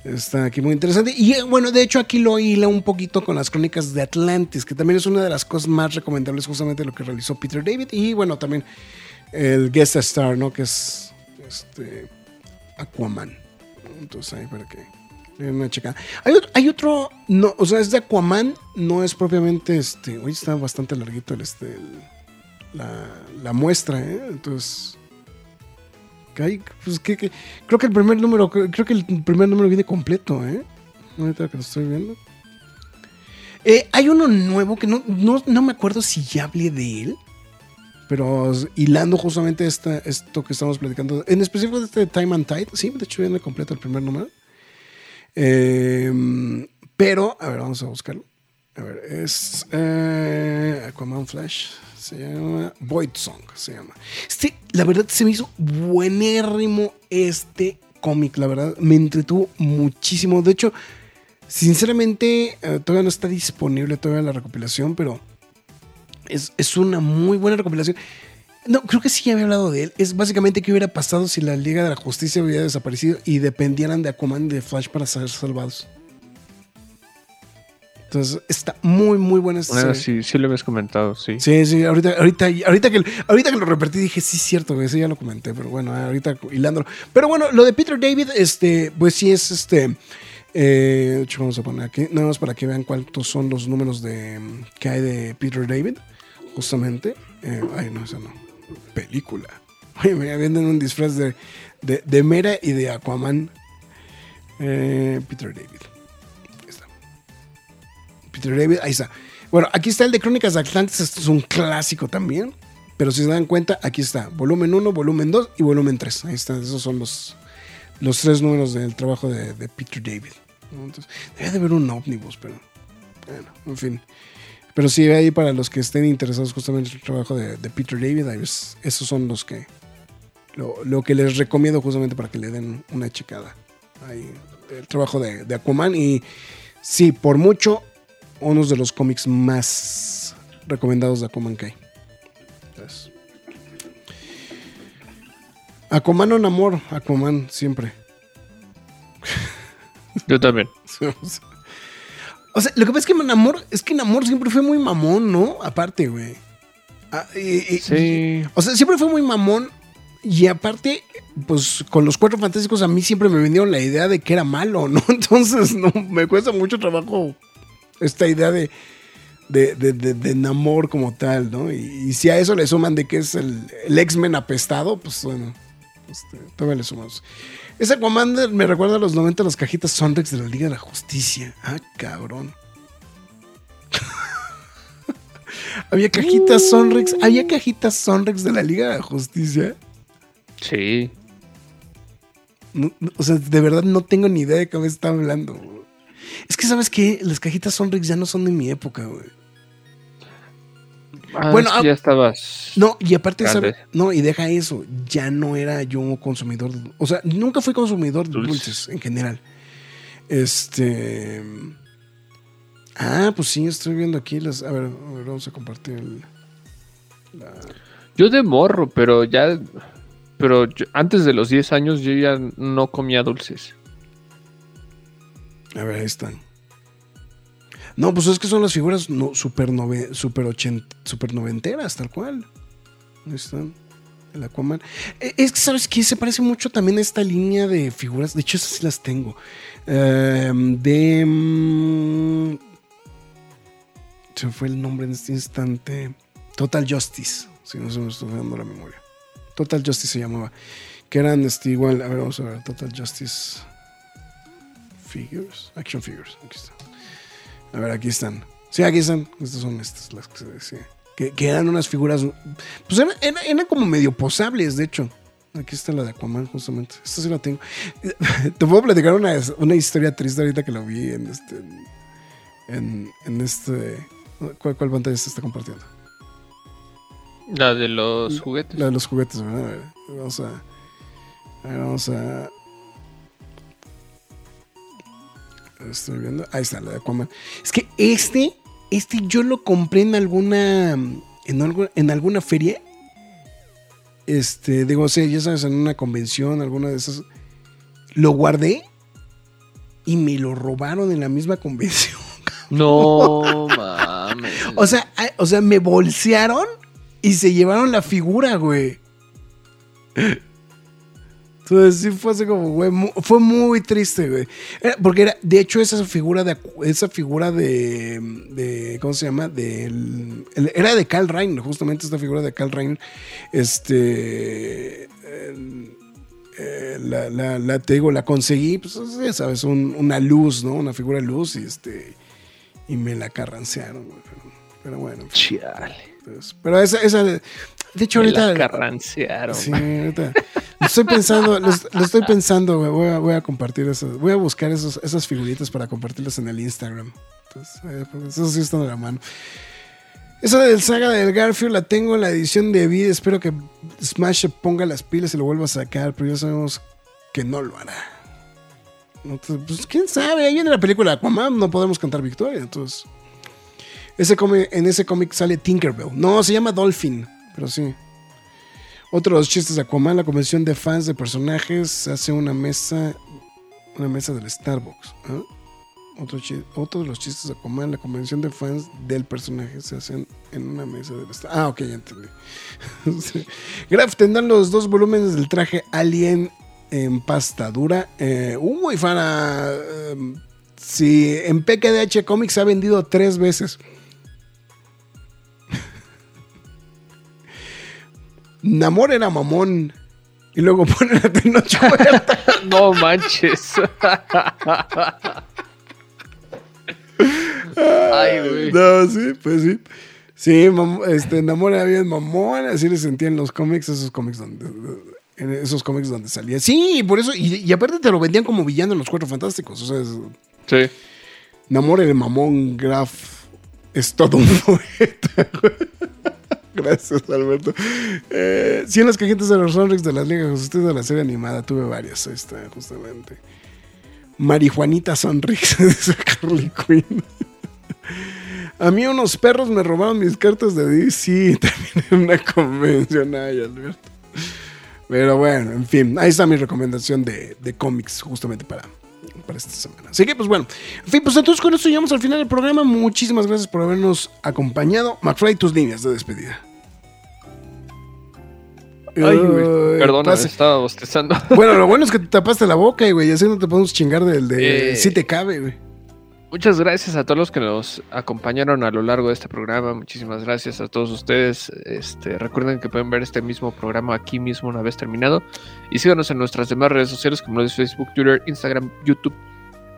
Está aquí muy interesante. Y eh, bueno, de hecho aquí lo hila un poquito con las crónicas de Atlantis, que también es una de las cosas más recomendables justamente lo que realizó Peter David. Y bueno, también el guest star, ¿no? Que es este Aquaman. Entonces ahí para que una. Hay otro, no, o sea, es de Aquaman, no es propiamente este. Hoy está bastante larguito el, este, la, muestra, ¿eh? Entonces. que hay, pues, que- que- creo que el primer número, creo que el primer número viene completo, ¿eh? Ahorita que lo estoy viendo. Eh, hay uno nuevo que no, no, no me acuerdo si ya hablé de él. Pero hilando justamente esta, esto que estamos platicando, en específico de este Time and Tide, sí, de hecho viene completo el primer número. Eh, pero, a ver, vamos a buscarlo. A ver, es eh, Aquaman Flash. Se llama Void Song. Se llama. Este, la verdad, se me hizo buenérrimo este cómic. La verdad, me entretuvo muchísimo. De hecho, sinceramente, eh, todavía no está disponible todavía la recopilación, pero es, es una muy buena recopilación. No, creo que sí había hablado de él. Es básicamente qué hubiera pasado si la Liga de la Justicia hubiera desaparecido y dependieran de Aquaman y de Flash para ser salvados. Entonces, está muy, muy buena esta
Bueno, sí, sí lo habías comentado, sí.
Sí, sí, ahorita, ahorita, ahorita, que, ahorita que lo repetí dije, sí, cierto, sí, ya lo comenté, pero bueno, ahorita hilándolo. Pero bueno, lo de Peter David, este, pues sí es este. Eh, vamos a poner aquí, nada más para que vean cuántos son los números de, que hay de Peter David, justamente. Eh, ay, no, esa no. Película. Oye, me venden un disfraz de, de, Mera y de Aquaman. Eh, Peter David. Ahí está. Peter David, ahí está. Bueno, aquí está el de Crónicas de Atlantis, esto es un clásico también. Pero si se dan cuenta, aquí está, volumen 1, volumen 2 y volumen 3. Ahí están, esos son los, los tres números del trabajo de, Peter David. Entonces, debe de haber un ómnibus, pero bueno, en fin. Pero sí, ahí para los que estén interesados justamente en el trabajo de, de Peter David, es- esos son los que lo, lo que les recomiendo justamente para que le den una checada. Ahí, el trabajo de, de Aquaman y sí, por mucho, uno de los cómics más recomendados de Aquaman que hay. Entonces, Aquaman o Namor, Aquaman siempre.
Yo también.
O sea, lo que pasa es que Namor, es que Namor siempre fue muy mamón, ¿no? Aparte, güey. Ah, y- y-
Sí.
o sea, siempre fue muy mamón. Y aparte, pues con los cuatro fantásticos a mí siempre me vendieron la idea de que era malo, ¿no? Entonces, no, me cuesta mucho trabajo esta idea de, de, de, de- de Namor como tal, ¿no? Y, y si a eso le suman de que es el, el X-Men apestado, pues bueno, este, todavía le sumamos. Ese Aquaman me recuerda a los 90 las cajitas Sonrex de la Liga de la Justicia. Ah, cabrón. había cajitas Sonrex, había cajitas Sonrex de la Liga de la Justicia.
Sí.
No- no, o sea, de verdad no tengo ni idea de qué me está hablando. güey. Es que, ¿sabes qué? Las cajitas Sonrex ya no son de mi época, güey.
Ah,
Bueno,
es que
ah,
ya estabas.
No, y aparte. ¿sabes? No, y deja eso. Ya no era yo un consumidor. de- o sea, nunca fui consumidor de
Dulces.
dulces en general. Este. Ah, pues sí, estoy viendo aquí las. A ver, a ver, vamos a compartir el.
Yo de morro, pero ya. Pero yo- antes de los 10 años yo ya no comía dulces.
A ver, ahí están. No, pues es que son las figuras no, super, nove- super, ochent- super noventeras, tal cual. Ahí están. El Aquaman. Eh, Es que, ¿sabes qué? Se parece mucho también a esta línea de figuras. De hecho, esas sí las tengo. Eh, de. mm, se fue el nombre en este instante. Total Justice. Si no se me está dando la memoria. Total Justice se llamaba. Que eran este, igual. A ver, vamos a ver. Total Justice. Figures. Action Figures. Aquí está. A ver, aquí están. Sí, aquí están. Estas son estas, las que se decía. Que, que eran unas figuras. Pues eran, eran- eran como medio posables, de hecho. Aquí está la de Aquaman, justamente. Esta sí la tengo. Te puedo platicar una, una historia triste ahorita que lo vi en este. En, en este. ¿Cuál, cuál pantalla se está compartiendo?
La de los juguetes.
La de los juguetes, ¿verdad? A ver, vamos a. a ver, vamos a. Estoy viendo. Ahí está, la de Aquaman. Es que este. Este yo lo compré en alguna. En, algo, en alguna feria. Este, digo, o sea, ya sabes, en una convención, alguna de esas. Lo guardé. Y me lo robaron en la misma convención.
No mames.
O sea, o sea, me bolsearon y se llevaron la figura, güey. Entonces sí fue así como, güey, fue muy triste, güey. Porque era, de hecho, esa figura de, esa figura de, de ¿cómo se llama? Del- el- era de Carl Rein, justamente esta figura de Carl Rein. Este, el- la, la- la- te digo, la conseguí, pues ya sabes, un- una luz, ¿no? Una figura luz y este, Y me la carrancearon, güey. Pero, bueno.
Chale.
pero esa, esa. De hecho,
Me la
ahorita.
carrancearon.
Sí, ahorita. Lo estoy pensando, lo, est- lo estoy pensando. Voy a, voy a compartir esas. Voy a buscar esos, esas figuritas para compartirlas en el Instagram. Entonces, eh, pues, eso sí está de la mano. Esa del saga del Garfield la tengo en la edición de vida. Espero que Smash se ponga las pilas y lo vuelva a sacar, pero ya sabemos que no lo hará. Entonces, pues quién sabe, ahí viene la película Aquaman, no podemos cantar victoria, entonces. Ese cómic- en ese cómic sale Tinkerbell. No, se llama Dolphin, pero sí. Otro de los chistes de Aquaman, la convención de fans de personajes hace una mesa, una mesa del Starbucks. ¿ah? Otro, de los chistes de Aquaman, la convención de fans del personaje se hacen en una mesa del Starbucks. Ah, ok, ya entendí. Graf tendrán los dos volúmenes del traje Alien en pasta dura. Eh, uy, Fara. em, si en PKDH Comics ha vendido tres veces. Namor era mamón. Y luego ponen a Tenoch Huerta.
No manches. Ay, güey.
No, sí, pues sí. Sí, este, Namor era bien mamón. Así le sentía en los cómics, esos cómics donde. En esos cómics donde salía. Sí, por eso. Y, y aparte te lo vendían como villano en los cuatro fantásticos. O sea, es-
Sí.
Namor el mamón Graf es todo un poeta. Gracias, Alberto. Eh, sí, en las cajitas de los Sonrix de las ligas ustedes de la serie animada tuve varias. Ahí está, justamente. Marijuanita Sonrix, dice Carly Quinn. A mí unos perros me robaron mis cartas de DC también en una convención. Ay, Alberto. Pero bueno, en fin, ahí está mi recomendación de, de cómics justamente para, para esta semana. Así que, pues bueno, en fin, pues entonces con esto llegamos al final del programa. Muchísimas gracias por habernos acompañado. McFly, tus líneas de despedida.
Ay, güey. Perdona, estaba bostezando.
Bueno, lo bueno es que te tapaste la boca, güey, y así no te podemos chingar del de
Eh.
si te cabe, güey.
Muchas gracias a todos los que nos acompañaron a lo largo de este programa. Muchísimas gracias a todos ustedes. Este, recuerden que pueden ver este mismo programa aquí mismo una vez terminado. Y síganos en nuestras demás redes sociales como es Facebook, Twitter, Instagram, YouTube,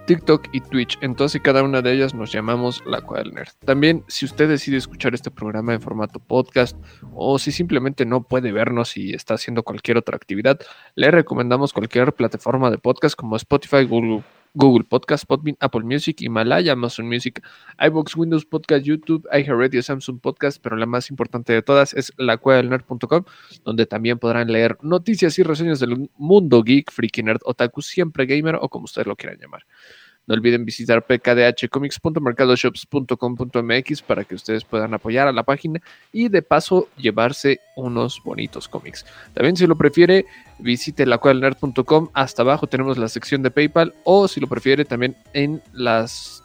TikTok y Twitch. En todas y cada una de ellas nos llamamos La Cueva del Nerd. También, si usted decide escuchar este programa en formato podcast o si simplemente no puede vernos y está haciendo cualquier otra actividad, le recomendamos cualquier plataforma de podcast como Spotify, Google, Google Podcast, Podbean, Apple Music, Himalaya, Amazon Music, iBox, Windows Podcast, YouTube, iHeartRadio, Samsung Podcast, pero la más importante de todas es lacuedelnerd.com, donde también podrán leer noticias y reseñas del mundo geek, freaky nerd, otaku, siempre gamer o como ustedes lo quieran llamar. No olviden visitar pkdhcomics.mercadoshops.com.mx para que ustedes puedan apoyar a la página y de paso llevarse unos bonitos cómics. También si lo prefiere, visite lacuadelnerd.com. Hasta abajo tenemos la sección de PayPal o si lo prefiere también en las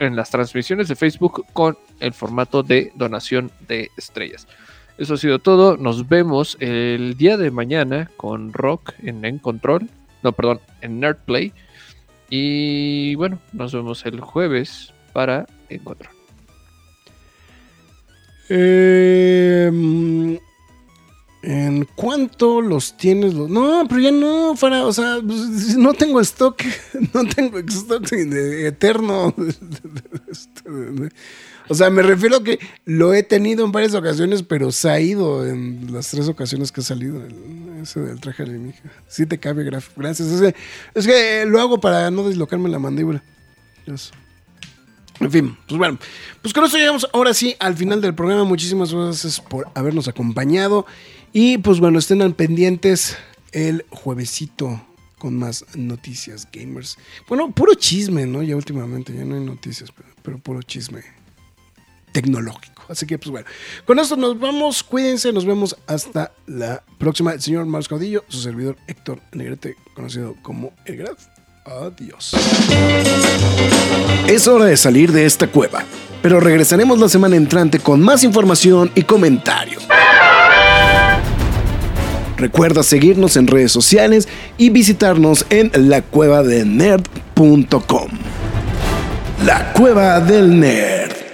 en las transmisiones de Facebook con el formato de donación de estrellas. Eso ha sido todo. Nos vemos el día de mañana con Rock en Control. No, perdón, en Nerd Play. Y bueno, nos vemos el jueves para En Control.
Eh, mm, ¿En cuánto los tienes? No, pero ya no, Fara, o sea, pues, no tengo stock, no tengo stock de eterno. De- O sea, me refiero a que lo he tenido en varias ocasiones, pero se ha ido en las tres ocasiones que ha salido ese del traje alienígena. Sí te cabe. Gracias. Es que, es que lo hago para no dislocarme la mandíbula. En fin, pues bueno, pues con eso llegamos ahora sí al final del programa. Muchísimas gracias por habernos acompañado. Y pues bueno, estén al pendientes el juevesito con más noticias gamers. Bueno, puro chisme, ¿no? Ya últimamente, ya no hay noticias, pero, pero puro chisme tecnológico. Así que pues bueno, con esto nos vamos. Cuídense, nos vemos hasta la próxima. El señor Marcos Caudillo, su servidor Héctor Negrete, conocido como El Graf. Adiós. Es hora de salir de esta cueva, pero regresaremos la semana entrante con más información y comentarios. Recuerda seguirnos en redes sociales y visitarnos en lacuevadelnerd.com. La Cueva del Nerd.